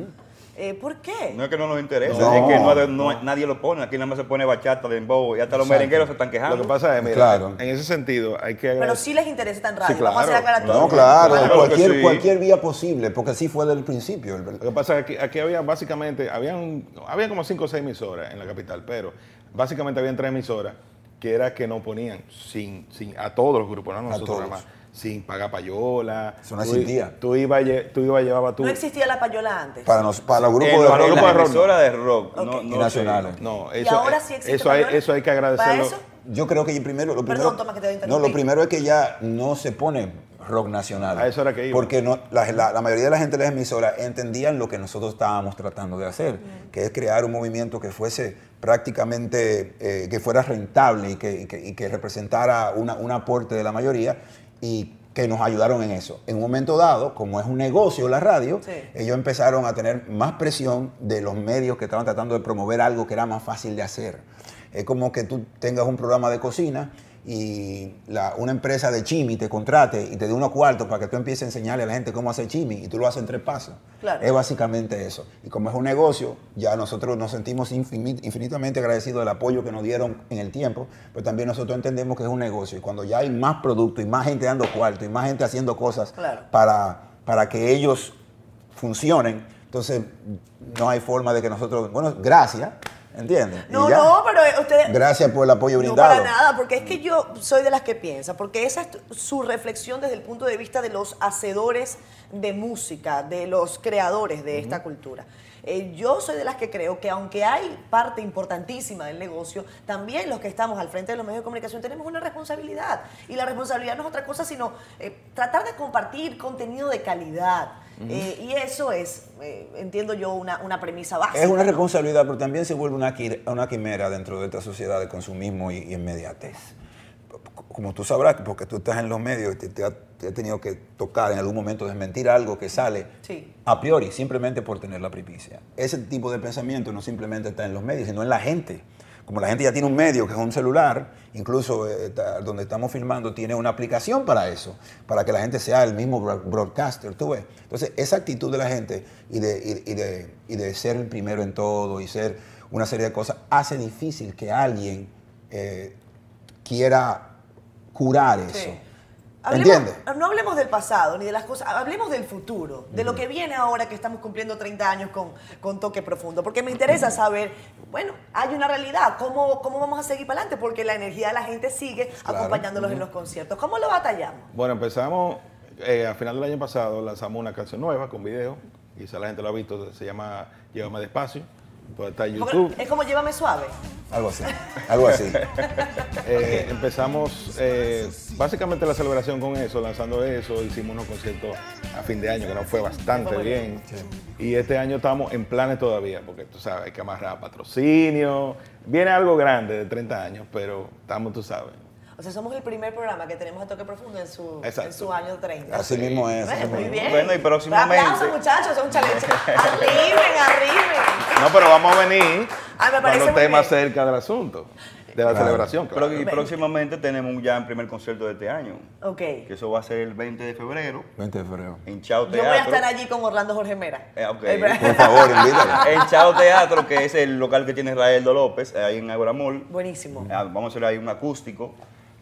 Speaker 1: Eh, ¿Por qué?
Speaker 2: No es que no nos interesa,
Speaker 4: No,
Speaker 2: es que no,
Speaker 4: no.
Speaker 2: no- nadie lo pone. Aquí nada más se pone bachata, dembow, y hasta los
Speaker 4: Exacto.
Speaker 2: merengueros se están quejando.
Speaker 3: Lo que pasa es, mira,
Speaker 4: Claro.
Speaker 3: en ese sentido hay que
Speaker 1: Pero sí les interesa estar en radio.
Speaker 3: Sí,
Speaker 1: Vamos a hacer
Speaker 3: claro.
Speaker 4: No, claro,
Speaker 2: Claro
Speaker 4: cualquier,
Speaker 2: sí.
Speaker 4: cualquier vía posible, porque así fue desde el principio.
Speaker 3: Lo que pasa es que aquí, aquí había básicamente, habían, había como cinco o seis emisoras en la capital, pero básicamente habían tres emisoras que era que no ponían sin, sin a todos los grupos, no a nosotros
Speaker 4: todos.
Speaker 3: nada más, sin pagar payola.
Speaker 4: Eso no existía.
Speaker 3: Tú ibas, tú ibas llevaba tú.
Speaker 1: No existía la payola antes.
Speaker 4: Para, nos, para los grupos de
Speaker 2: los
Speaker 3: para los
Speaker 4: rock,
Speaker 3: grupos de rock,
Speaker 2: rock, no, no
Speaker 4: Y nacionales.
Speaker 3: No,
Speaker 1: ¿Y
Speaker 3: eso,
Speaker 1: ahora sí existe
Speaker 3: eso hay, eso hay que
Speaker 1: ¿Para
Speaker 3: agradecerlo.
Speaker 1: eso?
Speaker 4: Yo creo que primero, lo
Speaker 1: Perdón,
Speaker 4: primero,
Speaker 1: Tomás, que te voy a
Speaker 4: no, lo primero es que ya no se pone rock nacional.
Speaker 3: A eso era que iba.
Speaker 4: Porque no, la, la- la mayoría de la gente de las emisoras entendían lo que nosotros estábamos tratando de hacer, que es crear un movimiento que fuese prácticamente, eh, que fuera rentable y que, y que- y que representara una- un aporte de la mayoría y que nos ayudaron en eso. En un momento dado, como es un negocio la radio,
Speaker 1: Sí.
Speaker 4: ellos empezaron a tener más presión de los medios que estaban tratando de promover algo que era más fácil de hacer. Es como que tú tengas un programa de cocina y la- una empresa de chimi te contrate y te dé unos cuartos para que tú empieces a enseñarle a la gente cómo hacer chimi y tú lo haces en tres pasos.
Speaker 1: Claro.
Speaker 4: Es básicamente eso. Y como es un negocio, ya nosotros nos sentimos infini- infinitamente agradecidos del apoyo que nos dieron en el tiempo, pero también nosotros entendemos que es un negocio y cuando ya hay más producto y más gente dando cuarto y más gente haciendo cosas
Speaker 1: Claro.
Speaker 4: para, para que ellos funcionen, entonces no hay forma de que nosotros, bueno, gracias, ¿entiendes?
Speaker 1: No, no, pero eh, ustedes...
Speaker 4: Gracias por el apoyo
Speaker 1: No
Speaker 4: brindado.
Speaker 1: para nada, porque es que yo soy de las que piensa, porque esa es su reflexión desde el punto de vista de los hacedores de música, de los creadores de esta cultura. Eh, yo soy de las que creo que aunque hay parte importantísima del negocio, también los que estamos al frente de los medios de comunicación tenemos una responsabilidad. Y la responsabilidad no es otra cosa sino eh, tratar de compartir contenido de calidad. Eh, y eso es, eh, entiendo yo, una, una premisa básica.
Speaker 4: Es una responsabilidad, pero también se vuelve una, una quimera dentro de esta sociedad de consumismo y, y inmediatez. Como tú sabrás, porque tú estás en los medios y te, te ha tenido que tocar en algún momento desmentir algo que sale
Speaker 1: Sí.
Speaker 4: a priori, simplemente por tener la primicia. Ese tipo de pensamiento no simplemente está en los medios, sino en la gente. Como la gente ya tiene un medio que es un celular, incluso eh, donde estamos filmando tiene una aplicación para eso, para que la gente sea el mismo bro- broadcaster, tú ves. Entonces, esa actitud de la gente y de, y- y de, y de ser el primero en todo y ser una serie de cosas hace difícil que alguien eh, quiera curar eso.
Speaker 1: Sí. Hablemos-
Speaker 4: ¿Entiendes?
Speaker 1: No hablemos del pasado ni de las cosas, hablemos del futuro, de lo que viene ahora que estamos cumpliendo 30 años con, con Toque Profundo, porque me interesa saber, bueno, hay una realidad, ¿cómo, cómo vamos a seguir para adelante? Porque la energía de la gente sigue
Speaker 4: Claro.
Speaker 1: acompañándolos en los conciertos. ¿Cómo lo batallamos?
Speaker 3: Bueno, empezamos, eh, a final del año pasado lanzamos una canción nueva con video, quizá la gente lo ha visto, se llama Llévame Despacio, pues está YouTube.
Speaker 1: Es como Llévame Suave.
Speaker 4: Algo así. Algo así.
Speaker 3: Eh, empezamos eh, básicamente la celebración con eso, lanzando eso, hicimos unos conciertos a fin de año que nos fue bastante
Speaker 1: Fue
Speaker 3: bien. Y este año estamos en planes todavía, porque tú sabes, hay que amarrar patrocinio. Viene algo grande de 30 años, pero estamos, tú sabes.
Speaker 1: O sea, somos el primer programa que tenemos a Toque Profundo en su, en su año 30.
Speaker 4: Así mismo es.
Speaker 1: Bueno, muy bien.
Speaker 2: Bueno, y próximamente-
Speaker 1: Aplausos, muchachos, es un challenge. Arriben, arriben.
Speaker 3: No, pero vamos a venir
Speaker 1: me parece
Speaker 3: esté más
Speaker 1: bien.
Speaker 3: cerca del asunto, de la
Speaker 4: Claro.
Speaker 3: celebración.
Speaker 2: Pero
Speaker 3: claro.
Speaker 2: y próximamente tenemos ya el primer concierto de este año.
Speaker 1: Ok.
Speaker 2: Que eso va a ser el 20 de febrero
Speaker 4: 20 de febrero.
Speaker 2: en Chao
Speaker 1: Yo
Speaker 2: Teatro.
Speaker 1: voy a estar allí con Orlando Jorge Mera.
Speaker 2: Eh, ok.
Speaker 1: Pero-
Speaker 4: Por favor, invítalo.
Speaker 2: En Chao Teatro, que es el local que tiene Raeldo López, ahí en Ágora Mall.
Speaker 1: Buenísimo.
Speaker 2: Ah, Vamos a hacer ahí un acústico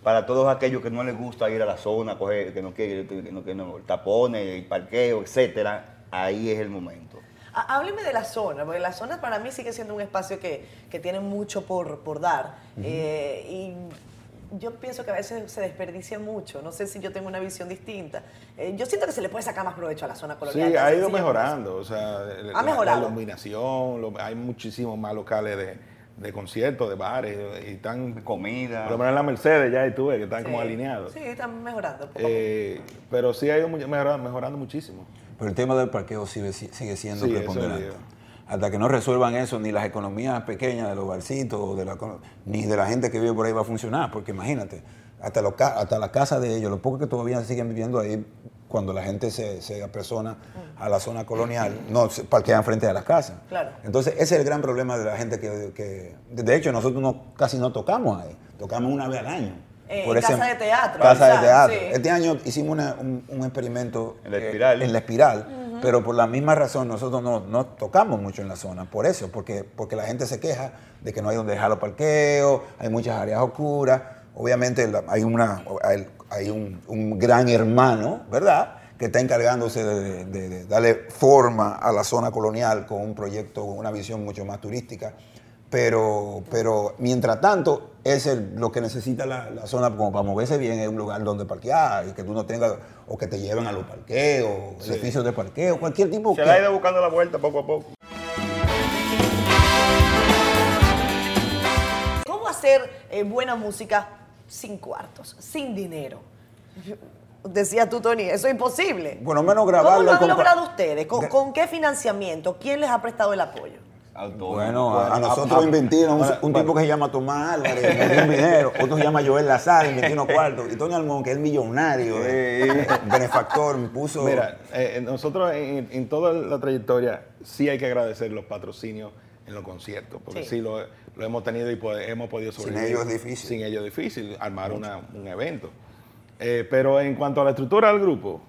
Speaker 2: para todos aquellos que no les gusta ir a la zona, coger, que no quieren, que no, que no, tapones, parqueo, etcétera. Ahí es el momento.
Speaker 1: Há- Hábleme de la zona, porque la zona para mí sigue siendo un espacio que, que tiene mucho por, por dar. Eh, y yo pienso que a veces se desperdicia mucho. No sé si yo tengo una visión distinta. Eh, yo siento que se le puede sacar más provecho a la zona
Speaker 3: Sí,
Speaker 1: colonial. tan
Speaker 3: ha ido mejorando. O sea, el-
Speaker 1: Ha
Speaker 3: la,
Speaker 1: mejorado.
Speaker 3: la iluminación, lo- hay muchísimos más locales de, de conciertos, de bares, y están,
Speaker 2: Comida.
Speaker 3: por lo menos en la Mercedes ya tú ves que están como alineados.
Speaker 1: Sí, están mejorando.
Speaker 3: Eh, pero sí ha ido mejorando, mejorando muchísimo.
Speaker 4: Pero el tema del parqueo sigue, sigue siendo
Speaker 3: Sí,
Speaker 4: preponderante. Hasta que no resuelvan eso, ni las economías pequeñas de los barcitos, de la, ni de la gente que vive por ahí va a funcionar. Porque imagínate, hasta, los, hasta la casa de ellos, los pocos que todavía siguen viviendo ahí, cuando la gente se, se apersona a la zona colonial, no se parquean frente a las casas.
Speaker 1: Claro.
Speaker 4: Entonces, ese es el gran problema de la gente que, que- de hecho, nosotros no, casi no tocamos ahí. Tocamos una vez al año.
Speaker 1: Eh, en casa de teatro,
Speaker 4: Casa de teatro.
Speaker 1: sí.
Speaker 4: Este año hicimos una- un, un experimento
Speaker 2: En la
Speaker 4: eh,
Speaker 2: espiral.
Speaker 4: en la espiral, pero por la misma razón nosotros no, no tocamos mucho en la zona, por eso, porque, porque la gente se queja de que no hay donde dejar los parqueos, hay muchas áreas oscuras, obviamente la- hay, una, hay un, un gran hermano, ¿verdad?, que está encargándose de, de- de darle forma a la zona colonial con un proyecto, con una visión mucho más turística. Pero, pero mientras tanto, es el- lo que necesita la, la zona como para moverse bien, es un lugar donde parquear y que tú no tengas, o que te lleven a los parqueos, edificios de parqueo, cualquier tipo
Speaker 2: Se
Speaker 4: que-
Speaker 2: la ha ido buscando la vuelta poco a poco.
Speaker 1: ¿Cómo hacer eh, buena música sin cuartos, sin dinero? Decía tú, Tony, eso es imposible.
Speaker 4: Bueno, menos
Speaker 1: ¿Cómo
Speaker 4: grabarlo.
Speaker 1: lo han
Speaker 4: con-
Speaker 1: logrado ustedes? ¿Con, qué financiamiento? ¿Quién les ha prestado el apoyo?
Speaker 2: Autónomo.
Speaker 4: Bueno, a, nosotros
Speaker 3: a-
Speaker 4: invirtieron un, tipo que se llama Tomás Álvarez, un dinero, otro se llama Joel Lazar, invirtió unos cuartos, y Tony Almón, que es millonario, eh, benefactor, me puso...
Speaker 3: Mira, eh, nosotros en, en toda la trayectoria sí hay que agradecer los patrocinios en los conciertos, porque
Speaker 1: Sí.
Speaker 3: sí, lo, lo hemos tenido y pod- hemos podido
Speaker 4: Sin
Speaker 3: sobrevivir.
Speaker 4: ellos es difícil.
Speaker 3: Sin ellos es difícil armar una- un evento. Eh, pero en cuanto a la estructura del grupo,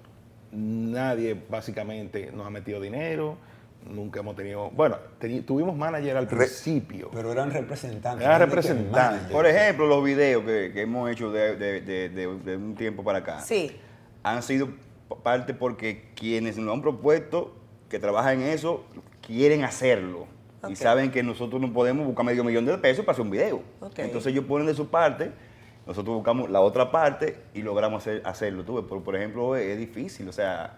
Speaker 3: nadie básicamente nos ha metido dinero, nunca hemos tenido... Bueno, tuvimos manager al
Speaker 4: Re-
Speaker 3: principio.
Speaker 4: Pero eran representantes.
Speaker 3: Eran representantes.
Speaker 2: Por ejemplo, los videos que, que hemos hecho de, de- de- de- de un tiempo para acá
Speaker 1: Sí.
Speaker 2: han sido parte porque quienes nos han propuesto que trabajan en eso quieren hacerlo. Y saben que nosotros no podemos buscar medio millón de pesos para hacer un video. Entonces ellos ponen de su parte, nosotros buscamos la otra parte y logramos hacer- hacerlo. Tú ves, por, por ejemplo, es difícil. O sea,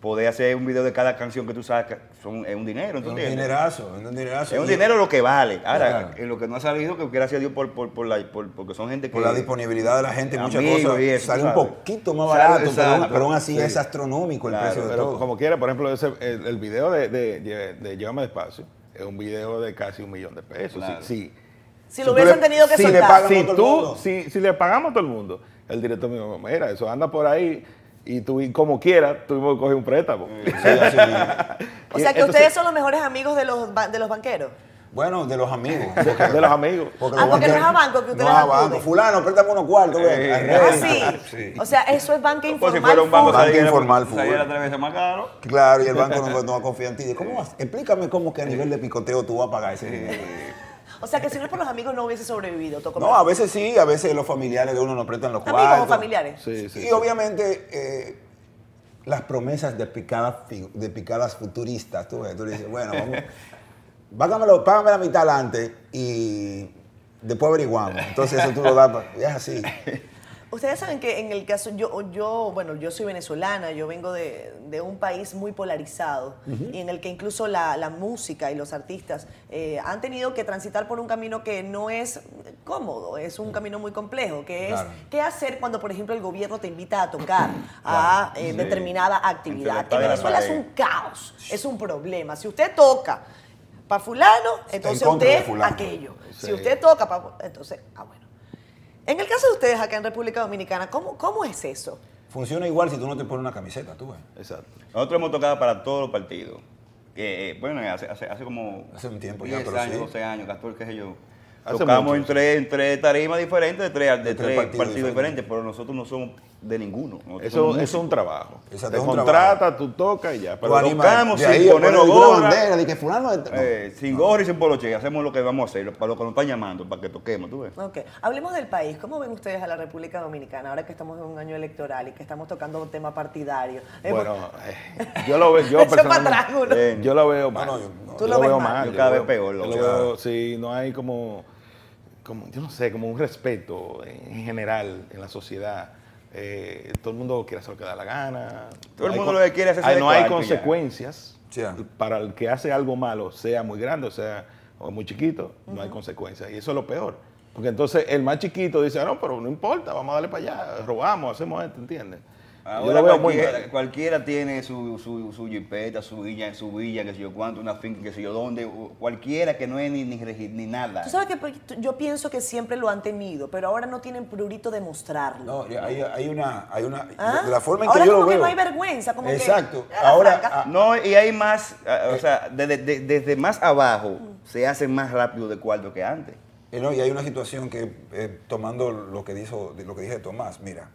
Speaker 2: poder hacer un video de cada canción que tú sacas son, es un dinero.
Speaker 4: Es
Speaker 2: ¿tú
Speaker 4: un dinerazo, es un dinerazo.
Speaker 2: Es un dinero lo que vale. Ahora,
Speaker 4: Claro.
Speaker 2: en lo que no ha salido, que gracias a Dios por, por, por la, por- porque son gente que...
Speaker 4: Por la disponibilidad de la gente y muchas cosas.
Speaker 2: y eso,
Speaker 4: sale un poquito más barato, pero, pero aún así
Speaker 2: sí.
Speaker 4: es astronómico el
Speaker 2: Claro,
Speaker 4: precio de
Speaker 3: Pero
Speaker 4: todo.
Speaker 3: como quiera, por ejemplo, ese- el, el video de, de, de- de Llévame Despacio es un video de casi un millón de pesos.
Speaker 2: Claro.
Speaker 3: Sí, sí.
Speaker 1: Si lo hubiesen
Speaker 4: le-
Speaker 1: tenido que
Speaker 4: si le
Speaker 1: soltar.
Speaker 3: si,
Speaker 4: a todo el
Speaker 3: tú,
Speaker 4: mundo.
Speaker 3: si, si le pagamos a todo el mundo, el director me dijo, mira, eso anda por ahí y tú, y como quiera, tuvimos que coger un préstamo.
Speaker 4: Sí.
Speaker 1: O sea que
Speaker 3: Entonces-
Speaker 1: ustedes son los mejores amigos de los, ba- de los banqueros.
Speaker 4: Bueno, de los amigos.
Speaker 3: de los amigos.
Speaker 1: Ah,
Speaker 4: los
Speaker 1: porque no es a banco que ustedes
Speaker 4: No es a banco. Fulano, préstame unos cuartos. al
Speaker 1: Ah, sí. O sea, eso es banca
Speaker 2: Como
Speaker 1: informal.
Speaker 2: si fuera un banco.
Speaker 4: Banco
Speaker 2: saliera-
Speaker 4: informal,
Speaker 2: saliera tres veces más caro.
Speaker 4: Claro, y el banco no, no va a confiar en ti. ¿Cómo vas? Explícame cómo que a nivel de picoteo tú vas a pagar ese dinero.
Speaker 1: O sea que si no es por los amigos no hubiese sobrevivido. Tocó
Speaker 4: No, a veces sí, a veces los familiares de uno nos prestan los
Speaker 1: ¿Amigos
Speaker 4: cuartos.
Speaker 1: o familiares?
Speaker 3: Sí, sí.
Speaker 4: y
Speaker 3: sí.
Speaker 4: obviamente eh, las promesas de picadas, de picadas futuristas, tú ves, tú le dices, bueno, vamos, págamelo, págame la mitad adelante y después averiguamos. Entonces eso tú lo das, es así.
Speaker 1: Ustedes saben que en el caso, yo, yo bueno, yo soy venezolana, yo vengo de, de un país muy polarizado y en el que incluso la, la música y los artistas eh, han tenido que transitar por un camino que no es cómodo, es un camino muy complejo, que es qué hacer cuando, por ejemplo, el gobierno te invita a tocar a eh, determinada actividad. En Venezuela es un caos, es un problema. Si usted toca para fulano, entonces usted
Speaker 4: fulano.
Speaker 1: aquello. Si usted toca para... Entonces, ah, bueno. En el caso de ustedes acá en República Dominicana, ¿cómo, cómo es eso?
Speaker 4: Funciona igual si tú no te pones una camiseta, tú ves.
Speaker 3: Exacto.
Speaker 2: Nosotros hemos tocado para todos los partidos. eh, bueno, hace, hace, hace como
Speaker 4: Hace un tiempo ya,
Speaker 2: 10
Speaker 4: pero
Speaker 2: años,
Speaker 4: sí.
Speaker 2: 12 años, 14, qué sé yo.
Speaker 3: Hace
Speaker 2: Tocamos
Speaker 3: mucho,
Speaker 2: en tres, en tres tarimas diferentes de tres, de
Speaker 4: tres
Speaker 2: tres
Speaker 4: partidos
Speaker 2: partidos,
Speaker 4: diferentes.
Speaker 2: diferentes, pero nosotros no somos de ninguno.
Speaker 3: Eso,
Speaker 2: somos
Speaker 3: eso es un trabajo.
Speaker 4: Exacto,
Speaker 3: Te contrata, tú tocas y ya.
Speaker 4: Tú
Speaker 3: Pero
Speaker 4: animas,
Speaker 2: tocamos sin
Speaker 4: ahí
Speaker 2: ponernos gorra.
Speaker 4: bandera de que fulano no.
Speaker 2: Eh, sin gorra y sin poloche, hacemos lo que vamos a hacer, para lo que nos están llamando, para que toquemos, tú ves.
Speaker 1: Ok, hablemos del país. ¿Cómo ven ustedes a la República Dominicana ahora que estamos en un año electoral y que estamos tocando un tema partidario?
Speaker 3: Bueno, eh, yo lo veo, yo personalmente.
Speaker 2: Eh,
Speaker 3: yo lo veo mal.
Speaker 4: no, yo- no.
Speaker 1: Tú
Speaker 3: Yo
Speaker 1: lo ves
Speaker 3: veo
Speaker 1: mal.
Speaker 2: Yo
Speaker 3: yo
Speaker 2: cada vez
Speaker 3: veo-
Speaker 2: peor,
Speaker 3: yo
Speaker 2: lo
Speaker 3: lo
Speaker 2: veo.
Speaker 3: sí, no hay como, como, yo no sé, como un respeto en general en la sociedad. Eh, todo el mundo quiere hacer lo que da la gana.
Speaker 2: Todo el mundo lo que quiere es de
Speaker 3: No hay
Speaker 2: ya.
Speaker 3: consecuencias
Speaker 4: Sí.
Speaker 3: para el que hace algo malo, sea muy grande o sea o muy chiquito, no hay consecuencias. Y eso es lo peor. Porque entonces el más chiquito dice, "Ah, no, pero no importa, vamos a darle para allá, robamos, hacemos esto, ¿entiendes?
Speaker 2: Ahora
Speaker 3: veo
Speaker 2: cualquiera, cualquiera tiene su, su, su jipeta, su villa, su villa, que sé yo cuánto, una finca, que sé yo dónde, cualquiera que no es ni, ni, ni nada.
Speaker 1: Tú sabes que pues, yo pienso que siempre lo han tenido, pero ahora no tienen prurito de mostrarlo.
Speaker 4: No, hay, hay una, hay una,
Speaker 1: ¿Ah?
Speaker 4: de la forma en
Speaker 1: Ahora
Speaker 4: que yo
Speaker 1: como
Speaker 4: lo
Speaker 1: que
Speaker 4: veo.
Speaker 1: no hay vergüenza, como que,
Speaker 4: Exacto.
Speaker 1: "Ah, la
Speaker 4: Ahora,
Speaker 1: franca".
Speaker 4: ah,
Speaker 2: No, y hay más, ah, o sea, desde, de- desde más abajo se hace más rápido de cuarto que antes.
Speaker 4: Eh, no, y hay una situación que, eh, tomando lo que, dijo, lo que dije Tomás, mira,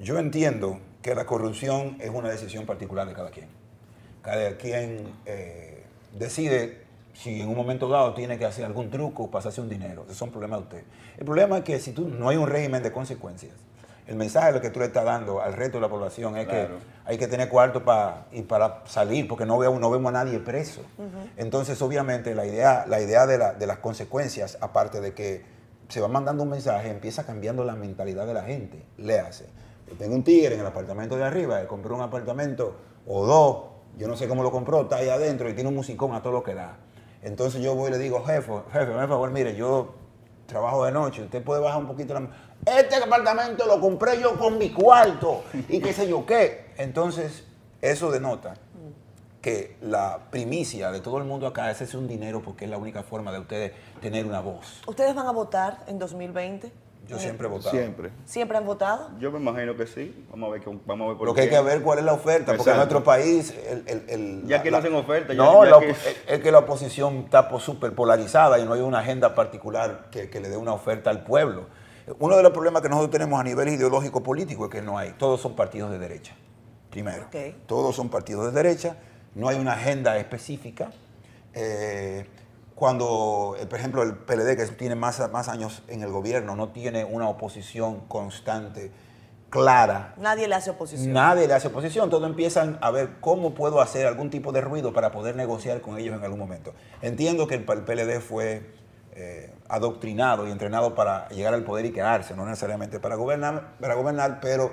Speaker 4: yo entiendo que la corrupción es una decisión particular de cada quien. Cada quien eh, decide si en un momento dado tiene que hacer algún truco o pasarse un dinero. Eso es un problema de usted. El problema es que si tú no hay un régimen de consecuencias, el mensaje lo que tú le estás dando al resto de la población es
Speaker 2: Claro.
Speaker 4: que hay que tener cuarto para y para salir, porque no, veo, no vemos a nadie preso. Entonces, obviamente, la idea, la idea de, la- de las consecuencias, aparte de que se va mandando un mensaje, empieza cambiando la mentalidad de la gente. Léase. Tengo un tigre en el apartamento de arriba, que compró un apartamento o dos, yo no sé cómo lo compró, está ahí adentro y tiene un musicón a todo lo que da. Entonces yo voy y le digo, jefe, jefe, por favor, mire, yo trabajo de noche, usted puede bajar un poquito la... Este apartamento lo compré yo con mi cuarto y qué sé yo qué. Entonces, eso denota que la primicia de todo el mundo acá es ese un dinero porque es la única forma de ustedes tener una voz.
Speaker 1: ¿Ustedes van a votar en 2020?
Speaker 4: Yo siempre he votado.
Speaker 3: Siempre.
Speaker 1: ¿Siempre han votado?
Speaker 2: Yo me imagino que sí. Vamos a ver, qué- vamos a ver por
Speaker 4: Lo que hay que ver cuál es la oferta, porque en nuestro país... El, el- el-
Speaker 2: Ya que no hacen oferta, ya-
Speaker 4: No,
Speaker 2: ya
Speaker 4: la
Speaker 2: que-
Speaker 4: es- es que la oposición está súper polarizada y no hay una agenda particular que, que le dé una oferta al pueblo. Uno de los problemas que nosotros tenemos a nivel ideológico político es que no hay. Todos son partidos de derecha, primero. Todos son partidos de derecha, no hay una agenda específica. Eh, cuando, eh, por ejemplo, el PLD, que tiene más, más años en el gobierno, no tiene una oposición constante, clara,
Speaker 1: Nadie le hace oposición.
Speaker 4: Nadie le hace oposición, todos empiezan a ver cómo puedo hacer algún tipo de ruido para poder negociar con ellos en algún momento. Entiendo que el, el PLD fue eh, adoctrinado y entrenado para llegar al poder y quedarse, no necesariamente para gobernar, para gobernar pero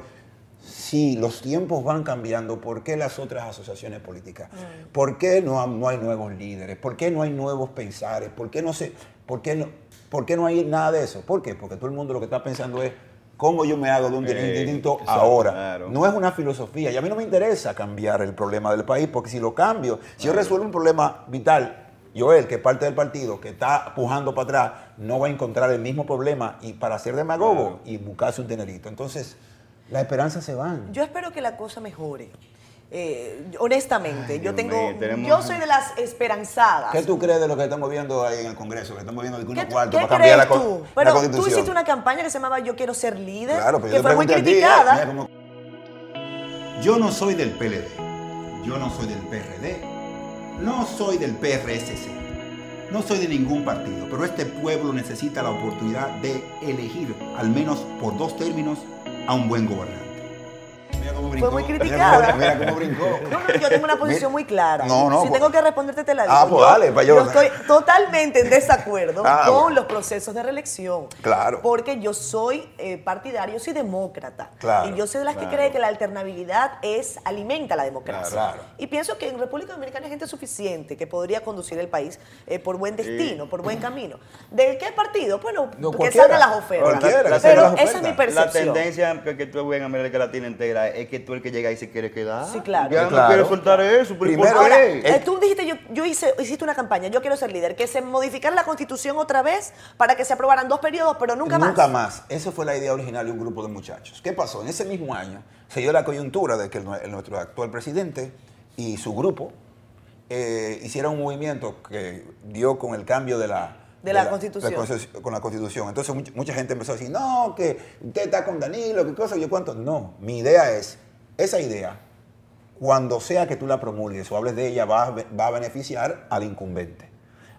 Speaker 4: si los tiempos van cambiando, ¿por qué las otras asociaciones políticas? ¿Por qué no, ha- no hay nuevos líderes? ¿Por qué no hay nuevos pensares? ¿Por qué no, se, por qué no, por qué no hay nada de eso? ¿Por qué? Porque todo el mundo lo que está pensando es cómo yo me hago de un
Speaker 2: Eh,
Speaker 4: distinto ahora.
Speaker 2: claro.
Speaker 4: No es una filosofía y a mí no me interesa cambiar el problema del país porque si lo cambio, si yo resuelvo un problema vital, Joel, que es parte del partido, que está pujando para atrás, no va a encontrar el mismo problema y para ser demagogo y buscarse un dinerito. Entonces, las esperanzas se van.
Speaker 1: Yo espero que la cosa mejore. Eh, honestamente,
Speaker 2: Ay,
Speaker 1: yo
Speaker 2: Dios
Speaker 1: tengo,
Speaker 2: mío, tenemos-
Speaker 1: yo soy de las esperanzadas.
Speaker 4: ¿Qué tú crees de lo que estamos viendo ahí en el Congreso? Que estamos viendo de que
Speaker 1: ¿Qué,
Speaker 4: unos cuartos
Speaker 1: qué
Speaker 4: para cambiar la,
Speaker 1: tú?
Speaker 4: la
Speaker 1: Pero tú hiciste una campaña que se llamaba Yo quiero ser líder,
Speaker 4: Claro, pero
Speaker 1: que
Speaker 4: yo te
Speaker 1: fue muy
Speaker 4: ti,
Speaker 1: criticada.
Speaker 5: Yo no soy del PLD, yo no soy del PRD, no soy del PRSC, no soy de ningún partido, pero este pueblo necesita la oportunidad de elegir, al menos por dos términos, a un buen gobernante. Mira cómo brincó.
Speaker 1: muy criticada.
Speaker 4: Mira cómo brincó.
Speaker 1: No, no, yo tengo una posición muy clara.
Speaker 4: No, no,
Speaker 1: Si
Speaker 4: pues-
Speaker 1: tengo que responderte, te la digo.
Speaker 4: Ah, pues dale, pa' yo-
Speaker 1: yo estoy totalmente en desacuerdo
Speaker 4: Ah,
Speaker 1: con
Speaker 4: bueno.
Speaker 1: los procesos de reelección.
Speaker 4: Claro.
Speaker 1: Porque yo soy eh, partidario, yo soy demócrata.
Speaker 4: Claro,
Speaker 1: y yo soy de las que cree que la alternabilidad es alimenta la democracia.
Speaker 4: Claro.
Speaker 1: Y pienso que en República Dominicana hay gente suficiente que podría conducir el país eh, por buen destino, por buen camino. ¿De qué partido? Bueno,
Speaker 4: No,
Speaker 1: que
Speaker 4: cualquiera.
Speaker 1: salgan las ofertas.
Speaker 4: Cualquiera, que
Speaker 1: Pero
Speaker 4: las
Speaker 1: esa es
Speaker 4: ofertas.
Speaker 1: mi
Speaker 4: La
Speaker 1: percepción.
Speaker 2: La tendencia que, que tú ves en América Latina entera es que tú el que llega y se quiere quedar.
Speaker 1: Sí, claro.
Speaker 2: Ya
Speaker 4: Claro.
Speaker 2: no quiere soltar eso. ¿pero ¿y por
Speaker 4: Primero-
Speaker 2: qué?
Speaker 1: Ahora,
Speaker 4: Eh,
Speaker 1: tú dijiste, yo, yo hice, hiciste una campaña, yo quiero ser líder, que se modificara la constitución otra vez para que se aprobaran dos periodos, pero nunca,
Speaker 4: Nunca
Speaker 1: más.
Speaker 4: más. Esa fue la idea original de un grupo de muchachos. ¿Qué pasó? En ese mismo año se dio la coyuntura de que el nue- el- nuestro actual presidente y su grupo eh, hiciera un movimiento que dio con el cambio de la,
Speaker 1: De la Constitución.
Speaker 4: constitu- con la Constitución. Entonces mucha, mucha gente empezó a decir, no, que usted está con Danilo, que cosa, yo cuánto. No, mi idea es, esa idea, cuando sea que tú la promulgues o hables de ella, va a beneficiar al incumbente,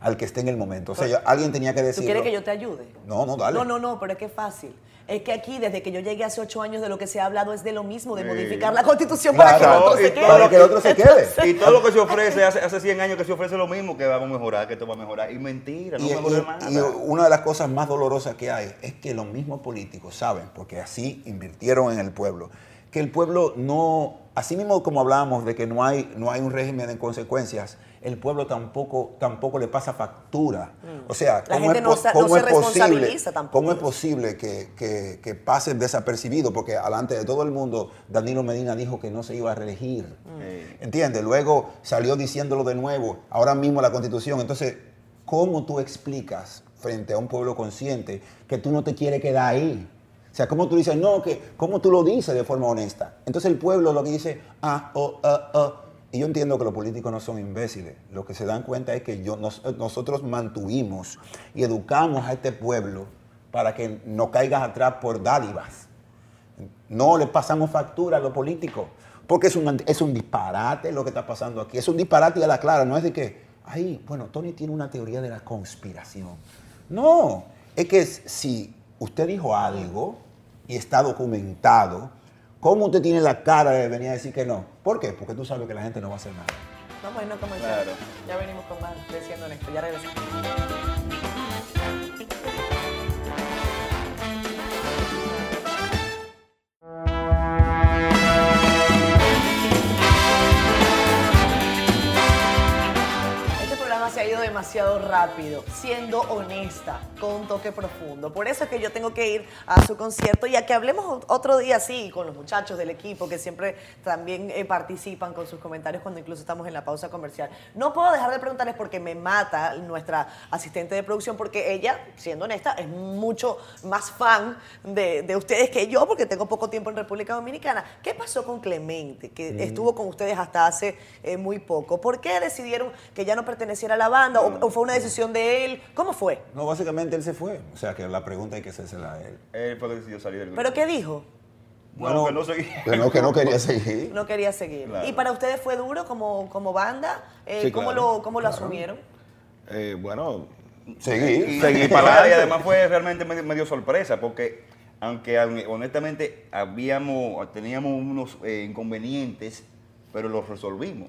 Speaker 4: al que esté en el momento. O sea, ya- alguien tenía que
Speaker 1: ¿Tú
Speaker 4: decir...
Speaker 1: quieres que yo te ayude?
Speaker 4: No, no, dale.
Speaker 1: No, no, no, pero es que es fácil. Es que aquí, desde que yo llegué hace ocho años, de lo que se ha hablado es de lo mismo, de
Speaker 2: Sí.
Speaker 1: modificar la constitución para que el otro se quede.
Speaker 4: para que el otro se quede.
Speaker 1: Entonces,
Speaker 2: Y todo lo que se ofrece hace, hace 100 años que se ofrece lo mismo, que vamos a mejorar, que esto va a mejorar. Y mentira, no
Speaker 4: Y,
Speaker 2: mejora
Speaker 4: y-
Speaker 2: nada.
Speaker 4: y una de las cosas más dolorosas que hay es que los mismos políticos saben, porque así invirtieron en el pueblo, que el pueblo no, así mismo como hablábamos de que no hay, no hay un régimen de consecuencias, el pueblo tampoco, tampoco le pasa factura. O sea,
Speaker 1: Mm. La
Speaker 4: ¿cómo
Speaker 1: gente
Speaker 4: es,
Speaker 1: no no
Speaker 4: cómo
Speaker 1: se
Speaker 4: es posible, ¿cómo es posible que, que, que pase desapercibido? Porque alante de todo el mundo, Danilo Medina dijo que no se iba a reelegir.
Speaker 2: Sí.
Speaker 4: ¿Entiendes? Luego salió diciéndolo de nuevo, ahora mismo la constitución. Entonces, ¿cómo tú explicas frente a un pueblo consciente que tú no te quieres quedar ahí? O sea, ¿cómo tú dices, no, que, ¿cómo tú lo dices de forma honesta? Entonces el pueblo lo que dice, ah, oh, ah, ah. Y yo entiendo que los políticos no son imbéciles. Lo que se dan cuenta es que yo, nos- nosotros mantuvimos y educamos a este pueblo para que no caigas atrás por dádivas. No le pasamos factura a los políticos. Porque es un, es un disparate lo que está pasando aquí. Es un disparate y a la clara. No es de que, ay, bueno, Tony tiene una teoría de la conspiración. No, es que si usted dijo algo y está documentado, ¿cómo usted tiene la cara de venir a decir que no? ¿Por qué? Porque tú sabes que la gente no va a hacer nada.
Speaker 1: Vamos a irnos con
Speaker 2: Claro.
Speaker 1: Ya venimos con más, diciendo esto, ya regresamos. Ha ido demasiado rápido, siendo honesta, con un toque profundo. Por eso es que yo tengo que ir a su concierto y a que hablemos otro día así con los muchachos del equipo que siempre también eh, participan con sus comentarios cuando incluso estamos en la pausa comercial. No puedo dejar de preguntarles porque me mata nuestra asistente de producción porque ella, siendo honesta, es mucho más fan de, de ustedes que yo porque tengo poco tiempo en República Dominicana. ¿Qué pasó con Clemente, que estuvo con ustedes hasta hace eh, muy poco? ¿Por qué decidieron que ya no perteneciera a la banda o, o fue una decisión de él? ¿Cómo fue?
Speaker 4: No, básicamente él se fue. O sea que la pregunta hay que hacérsela a él.
Speaker 2: Él fue que decidió salir del grupo.
Speaker 1: ¿Pero qué dijo?
Speaker 2: Bueno, que no seguía.
Speaker 4: Que no, que no quería seguir.
Speaker 1: No quería seguir.
Speaker 2: Claro.
Speaker 1: ¿Y para ustedes fue duro como, como banda? Eh,
Speaker 3: Sí,
Speaker 1: ¿Cómo,
Speaker 3: claro,
Speaker 1: lo, cómo lo asumieron?
Speaker 3: Eh, bueno,
Speaker 4: Seguir.
Speaker 2: Y,
Speaker 3: Seguí
Speaker 2: y-
Speaker 3: para
Speaker 2: y
Speaker 3: adelante.
Speaker 2: además fue realmente medio, medio sorpresa, porque aunque hon- honestamente habíamos, teníamos unos eh, inconvenientes, pero los resolvimos.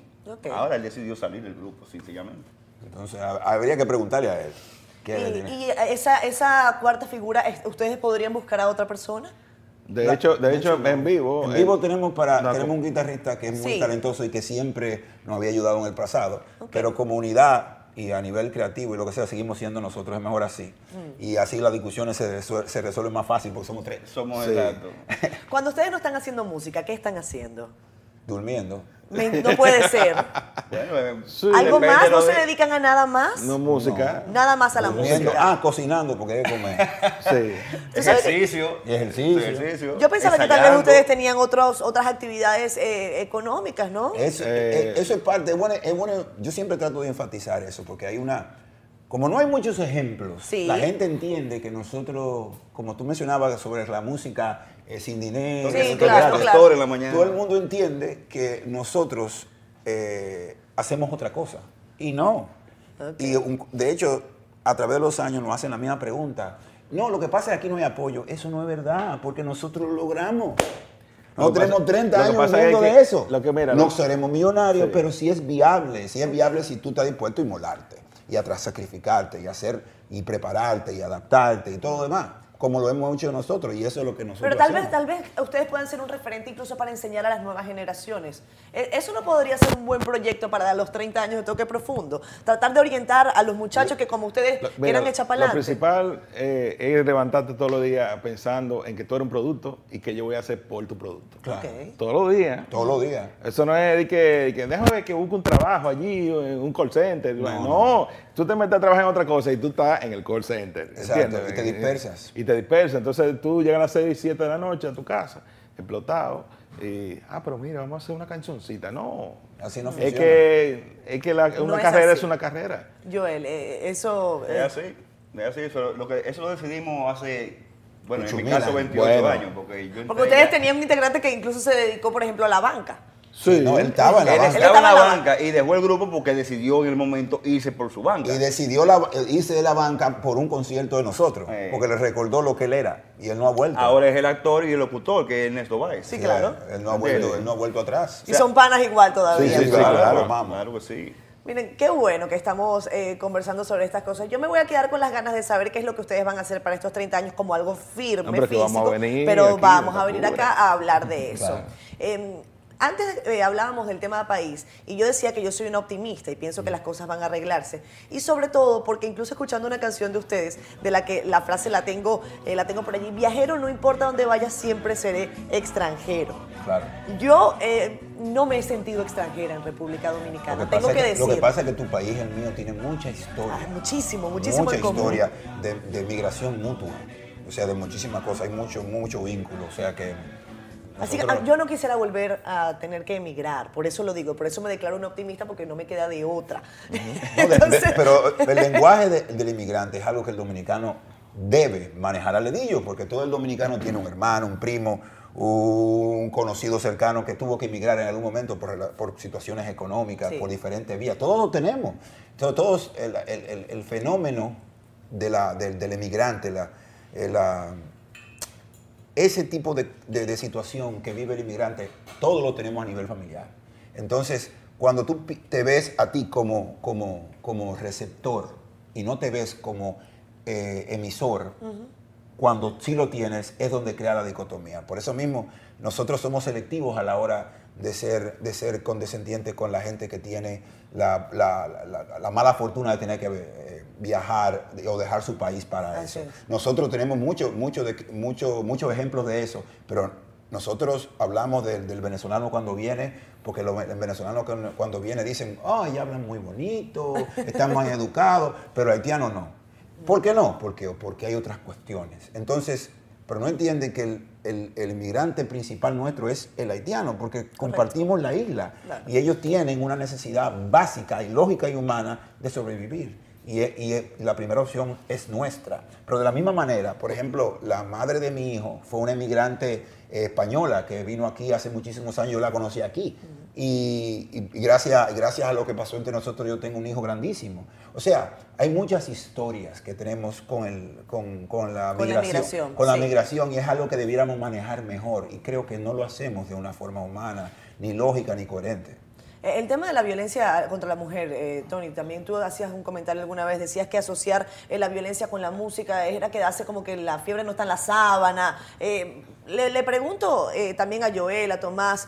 Speaker 2: Ahora él decidió salir del grupo, sencillamente.
Speaker 4: Entonces ha- habría que preguntarle a él. ¿Qué le
Speaker 1: Y,
Speaker 4: tiene?
Speaker 1: y esa, esa cuarta figura, es- ¿ustedes podrían buscar a otra persona?
Speaker 3: de
Speaker 4: La-
Speaker 3: hecho, de
Speaker 4: de
Speaker 3: hecho,
Speaker 4: hecho,
Speaker 3: en vivo.
Speaker 4: En
Speaker 3: eh,
Speaker 4: vivo tenemos para
Speaker 3: una
Speaker 4: tenemos un guitarrista que es muy
Speaker 1: Sí.
Speaker 4: talentoso y que siempre nos había ayudado en el pasado, pero como unidad y a nivel creativo y lo que sea, seguimos siendo nosotros, es mejor así.
Speaker 1: Mm.
Speaker 4: Y así las discusiones se, se resuelven más fácil porque somos tres.
Speaker 2: Somos
Speaker 4: Sí.
Speaker 2: exactos.
Speaker 1: Cuando ustedes no están haciendo música, ¿qué están haciendo?
Speaker 4: Durmiendo.
Speaker 1: Me- no puede ser.
Speaker 2: Bueno, eh,
Speaker 3: Sí.
Speaker 1: ¿Algo más?
Speaker 2: de
Speaker 1: ¿No se
Speaker 2: de-
Speaker 1: dedican a nada más?
Speaker 3: No música.
Speaker 1: Nada más a la
Speaker 4: Durmiendo.
Speaker 1: música.
Speaker 4: Ah, cocinando porque hay que comer.
Speaker 3: Sí.
Speaker 1: ¿Tú sabes que-
Speaker 2: Ejercicio.
Speaker 4: Ejercicio.
Speaker 1: Yo pensaba que tal vez ustedes tenían otros, otras actividades eh, económicas, ¿no?
Speaker 4: Eso,
Speaker 3: Eh.
Speaker 4: eh, eso es parte, es bueno, es bueno, yo siempre trato de enfatizar eso, porque hay una, como no hay muchos ejemplos,
Speaker 1: Sí.
Speaker 4: la gente entiende que nosotros, como tú mencionabas sobre la música eh, sin dinero,
Speaker 1: Sí,
Speaker 4: sin
Speaker 1: claro, claro.
Speaker 2: En la mañana.
Speaker 4: todo el mundo entiende que nosotros eh, hacemos otra cosa, y no. Y un- de hecho, a través de los años nos hacen la misma pregunta. No, lo que pasa es que aquí no hay apoyo. Eso no es verdad, porque nosotros lo logramos.
Speaker 3: Lo
Speaker 4: No tenemos
Speaker 3: pasa-
Speaker 4: 30
Speaker 3: lo que
Speaker 4: años
Speaker 3: pasa es que-
Speaker 4: de eso.
Speaker 3: lo que mira,
Speaker 4: no
Speaker 3: lo-
Speaker 4: seremos millonarios,
Speaker 3: Sí.
Speaker 4: pero sí es viable. Sí es viable si tú estás dispuesto a inmolarte y a sacrificarte y hacer y prepararte y adaptarte y todo lo demás, como lo hemos hecho nosotros y eso es lo que nosotros
Speaker 1: Pero tal vez,
Speaker 4: hacemos.
Speaker 1: tal vez ustedes puedan ser un referente incluso para enseñar a las nuevas generaciones. E- Eso no podría ser un buen proyecto para los 30 años de toque profundo. Tratar de orientar a los muchachos que como ustedes
Speaker 3: Lo- mira,
Speaker 1: eran
Speaker 3: Lo principal eh, es levantarte todos los días pensando en que tú eres un producto y que yo voy a hacer por tu producto.
Speaker 4: Claro.
Speaker 3: Todos los días.
Speaker 4: Todos los días.
Speaker 3: Eso no es de que, de que déjame ver que busque un trabajo allí, o en un call center. No, tú te metes a trabajar en otra cosa y tú estás en el call center.
Speaker 4: Exacto,
Speaker 3: ¿entiendes?
Speaker 4: y te dispersas.
Speaker 3: Y te dispersas. Entonces tú llegas a las 6, 7 de la noche a tu casa, explotado. Y, ah, pero mira, vamos a hacer una cancioncita. No,
Speaker 4: Así no
Speaker 3: Es
Speaker 4: funciona.
Speaker 3: que, es que la- una
Speaker 1: es
Speaker 3: carrera es una carrera.
Speaker 1: Joel, eh, eso...
Speaker 2: Es
Speaker 1: eh,
Speaker 2: así, es así. Eso lo, que, eso lo decidimos hace, bueno, en mi caso
Speaker 4: años.
Speaker 2: 28
Speaker 3: Bueno.
Speaker 2: años, porque yo
Speaker 1: porque ustedes
Speaker 2: ya-
Speaker 1: tenían un integrante que incluso se dedicó, por ejemplo, a la banca.
Speaker 3: Sí.
Speaker 4: No, él estaba en la
Speaker 2: Él
Speaker 4: banca.
Speaker 2: estaba en la
Speaker 1: estaba en la
Speaker 2: banca y dejó el grupo porque decidió en el momento irse por su banca.
Speaker 4: Y decidió la- irse de la banca por un concierto de nosotros,
Speaker 2: Eh.
Speaker 4: porque le recordó lo que él era y él no ha vuelto.
Speaker 2: Ahora es el actor y el locutor, que es Ernesto Báez.
Speaker 1: Sí, claro.
Speaker 4: Él no ha vuelto, él no ha vuelto atrás.
Speaker 1: Y son panas igual todavía.
Speaker 4: Sí, sí,
Speaker 2: claro,
Speaker 4: claro,
Speaker 2: claro,
Speaker 4: vamos.
Speaker 2: que sí.
Speaker 1: Miren, qué bueno que estamos eh, conversando sobre estas cosas. Yo me voy a quedar con las ganas de saber qué es lo que ustedes van a hacer para estos 30 años como algo firme,
Speaker 3: Hombre, que
Speaker 1: físico,
Speaker 3: vamos a venir
Speaker 1: pero
Speaker 3: aquí,
Speaker 1: vamos a venir
Speaker 3: locura.
Speaker 1: acá a hablar de eso.
Speaker 4: Claro.
Speaker 1: Eh, antes eh, hablábamos del tema país y yo decía que yo soy una optimista y pienso que las cosas van a arreglarse. Y sobre todo porque incluso escuchando una canción de ustedes, de la que la frase la tengo, eh, la tengo por allí, viajero no importa dónde vaya, siempre seré extranjero.
Speaker 4: Claro.
Speaker 1: Yo eh, no me he sentido extranjera en República Dominicana,
Speaker 4: que,
Speaker 1: tengo que
Speaker 4: que, lo
Speaker 1: decir.
Speaker 4: que pasa es que tu país, el mío, tiene mucha historia.
Speaker 1: Ah, muchísimo, muchísimo
Speaker 4: mucha
Speaker 1: en común.
Speaker 4: historia de, de migración mutua. O sea, de muchísimas cosas. Hay mucho, mucho vínculo. O sea que.
Speaker 1: Así que ah, yo no quisiera volver a tener que emigrar, por eso lo digo, por eso me declaro una optimista porque no me queda de otra.
Speaker 4: No, de- de-
Speaker 1: Entonces,
Speaker 4: pero el lenguaje de- del inmigrante es algo que el dominicano debe manejar al dedillo, porque todo el dominicano tiene un hermano, un primo, un conocido cercano que tuvo que emigrar en algún momento por, situaciones económicas,
Speaker 1: Sí.
Speaker 4: por diferentes vías. Todos lo tenemos. Entonces, todos el, el- el- el fenómeno de la- del, del emigrante, la, eh, la- ese tipo de, de- de situación que vive el inmigrante, todo lo tenemos a nivel familiar. Entonces, cuando tú te ves a ti como, como, como receptor y no te ves como eh, emisor, cuando sí lo tienes, es donde crea la dicotomía. Por eso mismo, nosotros somos selectivos a la hora de ser, de ser condescendientes con la gente que tiene la, la- la- la- la mala fortuna de tener que eh, viajar o dejar su país para
Speaker 1: Así
Speaker 4: eso.
Speaker 1: es.
Speaker 4: Nosotros tenemos mucho, mucho mucho- muchos ejemplos de eso, pero nosotros hablamos del, del venezolano cuando viene, porque los ve- el venezolano cuando- viene dicen, ay, hablan muy bonito, están más educados, pero haitiano no. ¿Por qué no? Porque, porque hay otras cuestiones. Entonces, pero no entienden que el, el- el inmigrante principal nuestro es el haitiano, porque compartimos la isla
Speaker 1: Claro.
Speaker 4: y ellos tienen una necesidad básica y lógica y humana de sobrevivir. Y, y la primera opción es nuestra. Pero de la misma manera, por ejemplo, la madre de mi hijo fue una emigrante eh, española que vino aquí hace muchísimos años, yo la conocí aquí. Y, y- y gracias, gracias a lo que pasó entre nosotros, yo tengo un hijo grandísimo. O sea, hay muchas historias que tenemos con, el, con, con la
Speaker 1: Con la
Speaker 4: migración. con la migración y es algo que debiéramos manejar mejor. Y creo que no lo hacemos de una forma humana, ni lógica, ni coherente.
Speaker 1: El tema de la violencia contra la mujer, eh, Tony, también tú hacías un comentario alguna vez, decías que asociar eh, la violencia con la música era que hace como que la fiebre no está en la sábana. Eh, le, le pregunto también a Joel, a Tomás,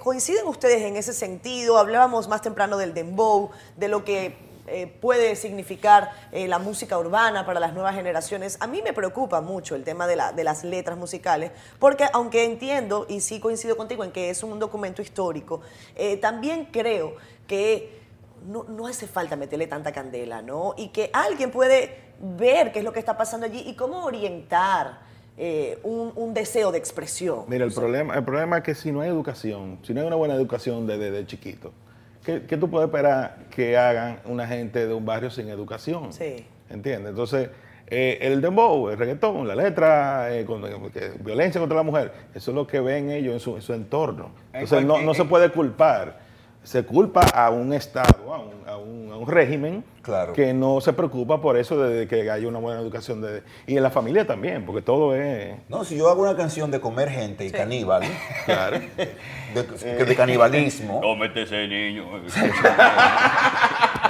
Speaker 1: ¿coinciden ustedes en ese sentido? Hablábamos más temprano del dembow, de lo que eh, puede significar eh, la música urbana para las nuevas generaciones. A mí me preocupa mucho el tema de, la- de las letras musicales, porque aunque entiendo y sí coincido contigo en que es un documento histórico, eh, también creo que no, no hace falta meterle tanta candela, ¿no? Y que alguien puede ver qué es lo que está pasando allí y cómo orientar eh, un, un deseo de expresión.
Speaker 3: Mira, el problema, el problema es que si no hay educación, si no hay una buena educación desde de chiquito, ¿qué, qué tú puedes esperar que hagan una gente de un barrio sin educación?
Speaker 1: Sí.
Speaker 3: ¿Entiendes? Entonces, eh, el dembow, el reggaetón, la letra, eh, con- que- violencia contra la mujer, eso es lo que ven ellos en su, en su entorno.
Speaker 2: En
Speaker 3: Entonces, no se puede culpar. Se culpa a un Estado, a un, a un- a un régimen
Speaker 4: Claro.
Speaker 3: que no se preocupa por eso de que haya una buena educación. de- y en la familia también, porque todo es...
Speaker 4: No, si yo hago una canción de comer gente y caníbal,
Speaker 3: Claro.
Speaker 4: de, de canibalismo,
Speaker 2: Cómete ese niño.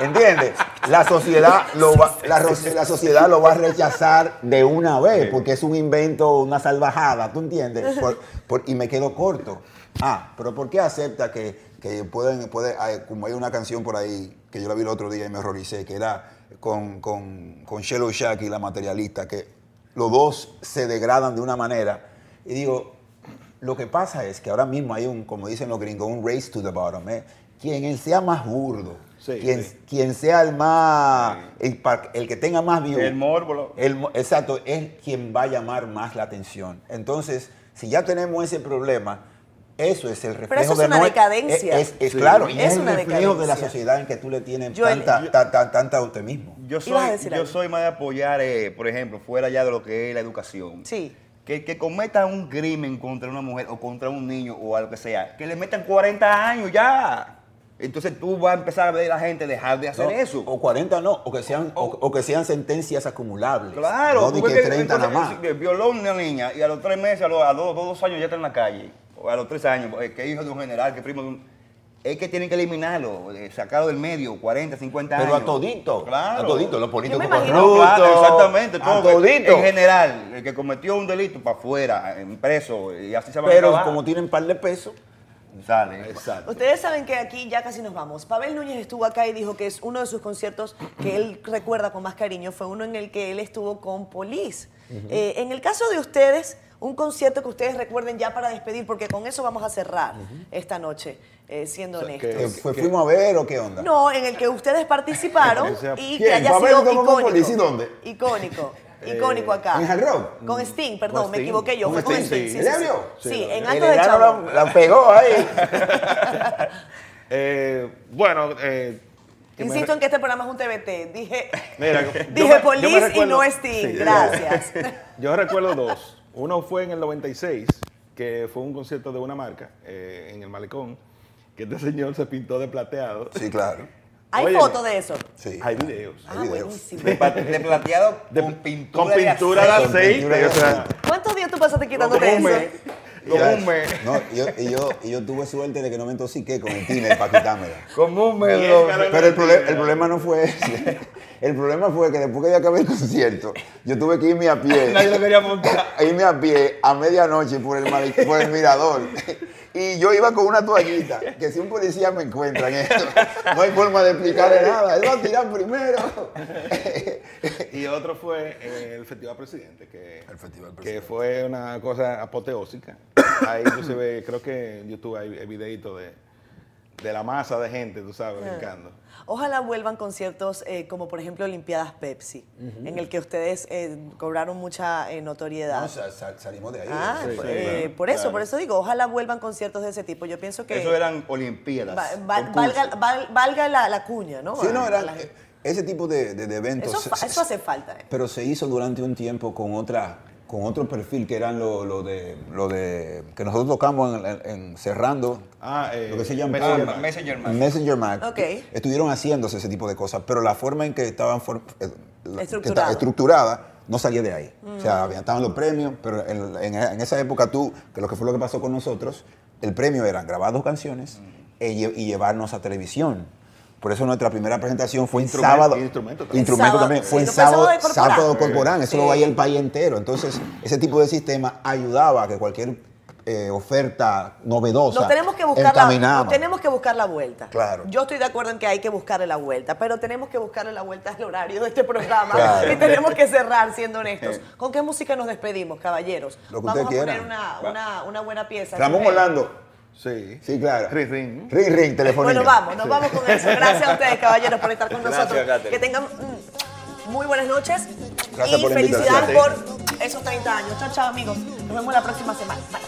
Speaker 4: ¿entiendes? La sociedad, lo va, la sociedad lo va a rechazar de una vez, porque es un invento, una salvajada, ¿tú entiendes? Por- por- y me quedo corto. Ah, pero ¿por qué acepta que, que pueden, puede, hay- como hay una canción por ahí, que yo la vi el otro día y me horroricé, que era con, con, con Shelo Shack y la materialista, que los dos se degradan de una manera. Y digo, lo que pasa es que ahora mismo hay un, como dicen los gringos, un race to the bottom. ¿eh? Quien sea más burdo,
Speaker 3: Sí,
Speaker 4: quien,
Speaker 3: sí.
Speaker 4: quien sea el más, el, el que tenga más view,
Speaker 2: El morbo.
Speaker 4: el exacto, es quien va a llamar más la atención. Entonces, si ya tenemos ese problema, Eso es el reflejo
Speaker 1: eso es
Speaker 4: de
Speaker 1: una decadencia.
Speaker 4: Es, es
Speaker 2: Sí.
Speaker 4: claro,
Speaker 1: Es
Speaker 4: el reflejo de la sociedad en que tú le tienes tanta,
Speaker 1: yo-
Speaker 4: ta- ta- tanta optimismo.
Speaker 2: Yo
Speaker 1: a
Speaker 2: soy, yo
Speaker 1: algo.
Speaker 2: soy más de apoyar, eh, por ejemplo, fuera ya de lo que es la educación.
Speaker 1: Sí.
Speaker 2: Que, que cometan un crimen contra una mujer o contra un niño o algo que sea, que le metan 40 años ya. Entonces tú vas a empezar a ver a la gente dejar de hacer
Speaker 4: No,
Speaker 2: eso.
Speaker 4: O 40 no, o que sean, o, o que sean sentencias acumulables.
Speaker 2: Claro,
Speaker 4: No de que 30
Speaker 2: entonces,
Speaker 4: nada más.
Speaker 2: violó a una niña y a los tres meses, a los, a los dos, dos años ya está en la calle. O a los tres años, eh, que es hijo de un general, que primo de un. Es que tienen que eliminarlo, eh, sacarlo del medio, 40, 50
Speaker 4: Pero
Speaker 2: años.
Speaker 4: a todito,
Speaker 2: Claro.
Speaker 4: a todito, los políticos
Speaker 2: No, claro,
Speaker 4: corruptos,
Speaker 2: exactamente.
Speaker 4: a
Speaker 2: Todo,
Speaker 4: todito.
Speaker 2: En general, el que cometió un delito para afuera, en preso, y así se va a
Speaker 4: Pero
Speaker 2: acabar.
Speaker 4: como tienen par de pesos,
Speaker 2: Sale.
Speaker 3: Exacto.
Speaker 1: Ustedes saben que aquí ya casi nos vamos. Pavel Núñez estuvo acá y dijo que es uno de sus conciertos que él recuerda con más cariño, fue uno en el que él estuvo con Police. Eh, en el caso de ustedes, un concierto que ustedes recuerden ya para despedir, porque con eso vamos a cerrar esta noche, eh, siendo
Speaker 3: O sea,
Speaker 1: honestos.
Speaker 3: que-
Speaker 4: eh, fue- fuimos a ver o qué onda.
Speaker 1: No, en el que ustedes participaron y que haya sido icónico.
Speaker 4: Police, ¿y dónde?
Speaker 1: Icónico. Icónico acá.
Speaker 4: ¿En Hard Rock?
Speaker 1: Con Sting, perdón,
Speaker 3: Con
Speaker 1: me
Speaker 3: Sting.
Speaker 1: equivoqué yo.
Speaker 3: Con
Speaker 1: Fue con
Speaker 3: Sting,
Speaker 1: Sting.
Speaker 3: sí.
Speaker 1: Sí,
Speaker 4: ¿En
Speaker 1: sí, sí. En
Speaker 4: El
Speaker 1: Alto de Chabón.
Speaker 4: la, la pegó ahí.
Speaker 3: Eh, bueno, eh,
Speaker 1: Insisto en que este programa es un TBT. Dije,
Speaker 3: Mira,
Speaker 1: dije Police y
Speaker 3: recuerdo-
Speaker 1: no Sting.
Speaker 3: Sí,
Speaker 1: Gracias.
Speaker 3: Yo recuerdo dos. Uno fue en el 96, que fue un concierto de una marca eh, en el Malecón, que este señor se pintó de plateado.
Speaker 4: Sí, claro.
Speaker 1: Hay
Speaker 3: Oye,
Speaker 1: fotos de eso.
Speaker 4: Sí.
Speaker 3: Hay videos.
Speaker 1: Ah,
Speaker 4: videos.
Speaker 1: buenísimo.
Speaker 2: De, plateado
Speaker 3: De-
Speaker 2: con pintura,
Speaker 3: con pintura de
Speaker 2: aceite.
Speaker 3: aceite.
Speaker 4: pintura de
Speaker 3: o sea,
Speaker 4: aceite.
Speaker 1: ¿Cuántos días tú pasaste quitándote eso?
Speaker 3: mes. Como un mes.
Speaker 4: No, y yo, y, yo, y yo tuve suerte de que no me intoxiqué con el tiner para quitármela.
Speaker 2: Como un mes.
Speaker 4: Pero el, el problema no fue ese. El problema fue que después que yo acabé el concierto, yo tuve que irme a pie.
Speaker 2: Nadie lo quería montar.
Speaker 4: a irme a pie a medianoche por el, male- por el mirador. Y yo iba con una toallita, que si un policía me encuentra en esto, no hay forma de explicarle nada. Él va a tirar primero.
Speaker 3: Y otro fue eh, el Festival Presidente, que,
Speaker 4: El Festival
Speaker 3: que
Speaker 4: Presidente.
Speaker 3: fue una cosa apoteósica. Ahí inclusive creo que en YouTube hay videitos de, de la masa de gente, tú sabes, brincando.
Speaker 1: Ojalá vuelvan conciertos eh, como por ejemplo Olimpiadas Pepsi, en el que ustedes eh, cobraron mucha eh, notoriedad.
Speaker 4: No, sal- sal- salimos de ahí.
Speaker 1: Ah,
Speaker 3: Sí,
Speaker 1: pues,
Speaker 3: sí,
Speaker 1: eh,
Speaker 3: claro,
Speaker 1: por eso,
Speaker 3: claro.
Speaker 1: por eso digo, ojalá vuelvan conciertos de ese tipo. Yo pienso que
Speaker 2: Eso eran olimpiadas.
Speaker 1: va- va-
Speaker 2: concursos.
Speaker 1: valga, val- valga la, la cuña, ¿no?
Speaker 4: Sí, no,
Speaker 1: A- a
Speaker 4: era
Speaker 1: la gente.
Speaker 4: ese tipo de, de- de eventos.
Speaker 1: Eso,
Speaker 4: se-
Speaker 1: eso hace falta. eh.
Speaker 4: Pero se hizo durante un tiempo con otra con otro perfil que eran lo, lo de lo de que nosotros tocamos en, en- en cerrando
Speaker 3: Ah, eh,
Speaker 4: lo que se llama
Speaker 3: Messenger
Speaker 4: ah,
Speaker 3: Mac.
Speaker 2: Messenger Mac.
Speaker 4: Messenger Mac. Estuvieron haciéndose ese tipo de cosas, pero la forma en que estaban for- eh, estructurada no salía de ahí. O sea, había- estaban los premios, pero en, en- en esa época tú, que lo que fue lo que pasó con nosotros, el premio era grabar dos canciones e lle- y llevarnos a televisión. Por eso nuestra primera presentación fue en sábado.
Speaker 3: instrumento también.
Speaker 4: Instrumento
Speaker 1: Sábado,
Speaker 4: también. Fue en
Speaker 1: sábado
Speaker 4: sábado,
Speaker 1: Corporán.
Speaker 4: Eso
Speaker 1: Sí.
Speaker 4: lo veía el país entero. Entonces, ese tipo de sistema ayudaba a que cualquier eh, oferta novedosa
Speaker 1: Nos tenemos que buscar la, nos tenemos que buscar la vuelta.
Speaker 4: Claro.
Speaker 1: Yo estoy de acuerdo en que hay que buscarle la vuelta, pero tenemos que buscarle la vuelta al horario de este programa
Speaker 4: Claro.
Speaker 1: y tenemos que cerrar siendo honestos. ¿Con qué música nos despedimos, caballeros?
Speaker 4: Lo que
Speaker 1: Vamos a poner una,
Speaker 4: Va.
Speaker 1: una, una buena pieza.
Speaker 4: Ramón. Orlando.
Speaker 3: Sí.
Speaker 4: Sí, claro.
Speaker 3: Ring, ring.
Speaker 4: Ring, ring, telefonía.
Speaker 1: Bueno, vamos, nos vamos con eso. Gracias a ustedes, caballeros, por estar con
Speaker 2: Gracias,
Speaker 1: nosotros. Que tengan muy buenas noches
Speaker 4: Gracias
Speaker 1: y
Speaker 4: por
Speaker 1: felicidades por esos 30 años. Chao, chao, amigos. Nos vemos la próxima semana. Bye.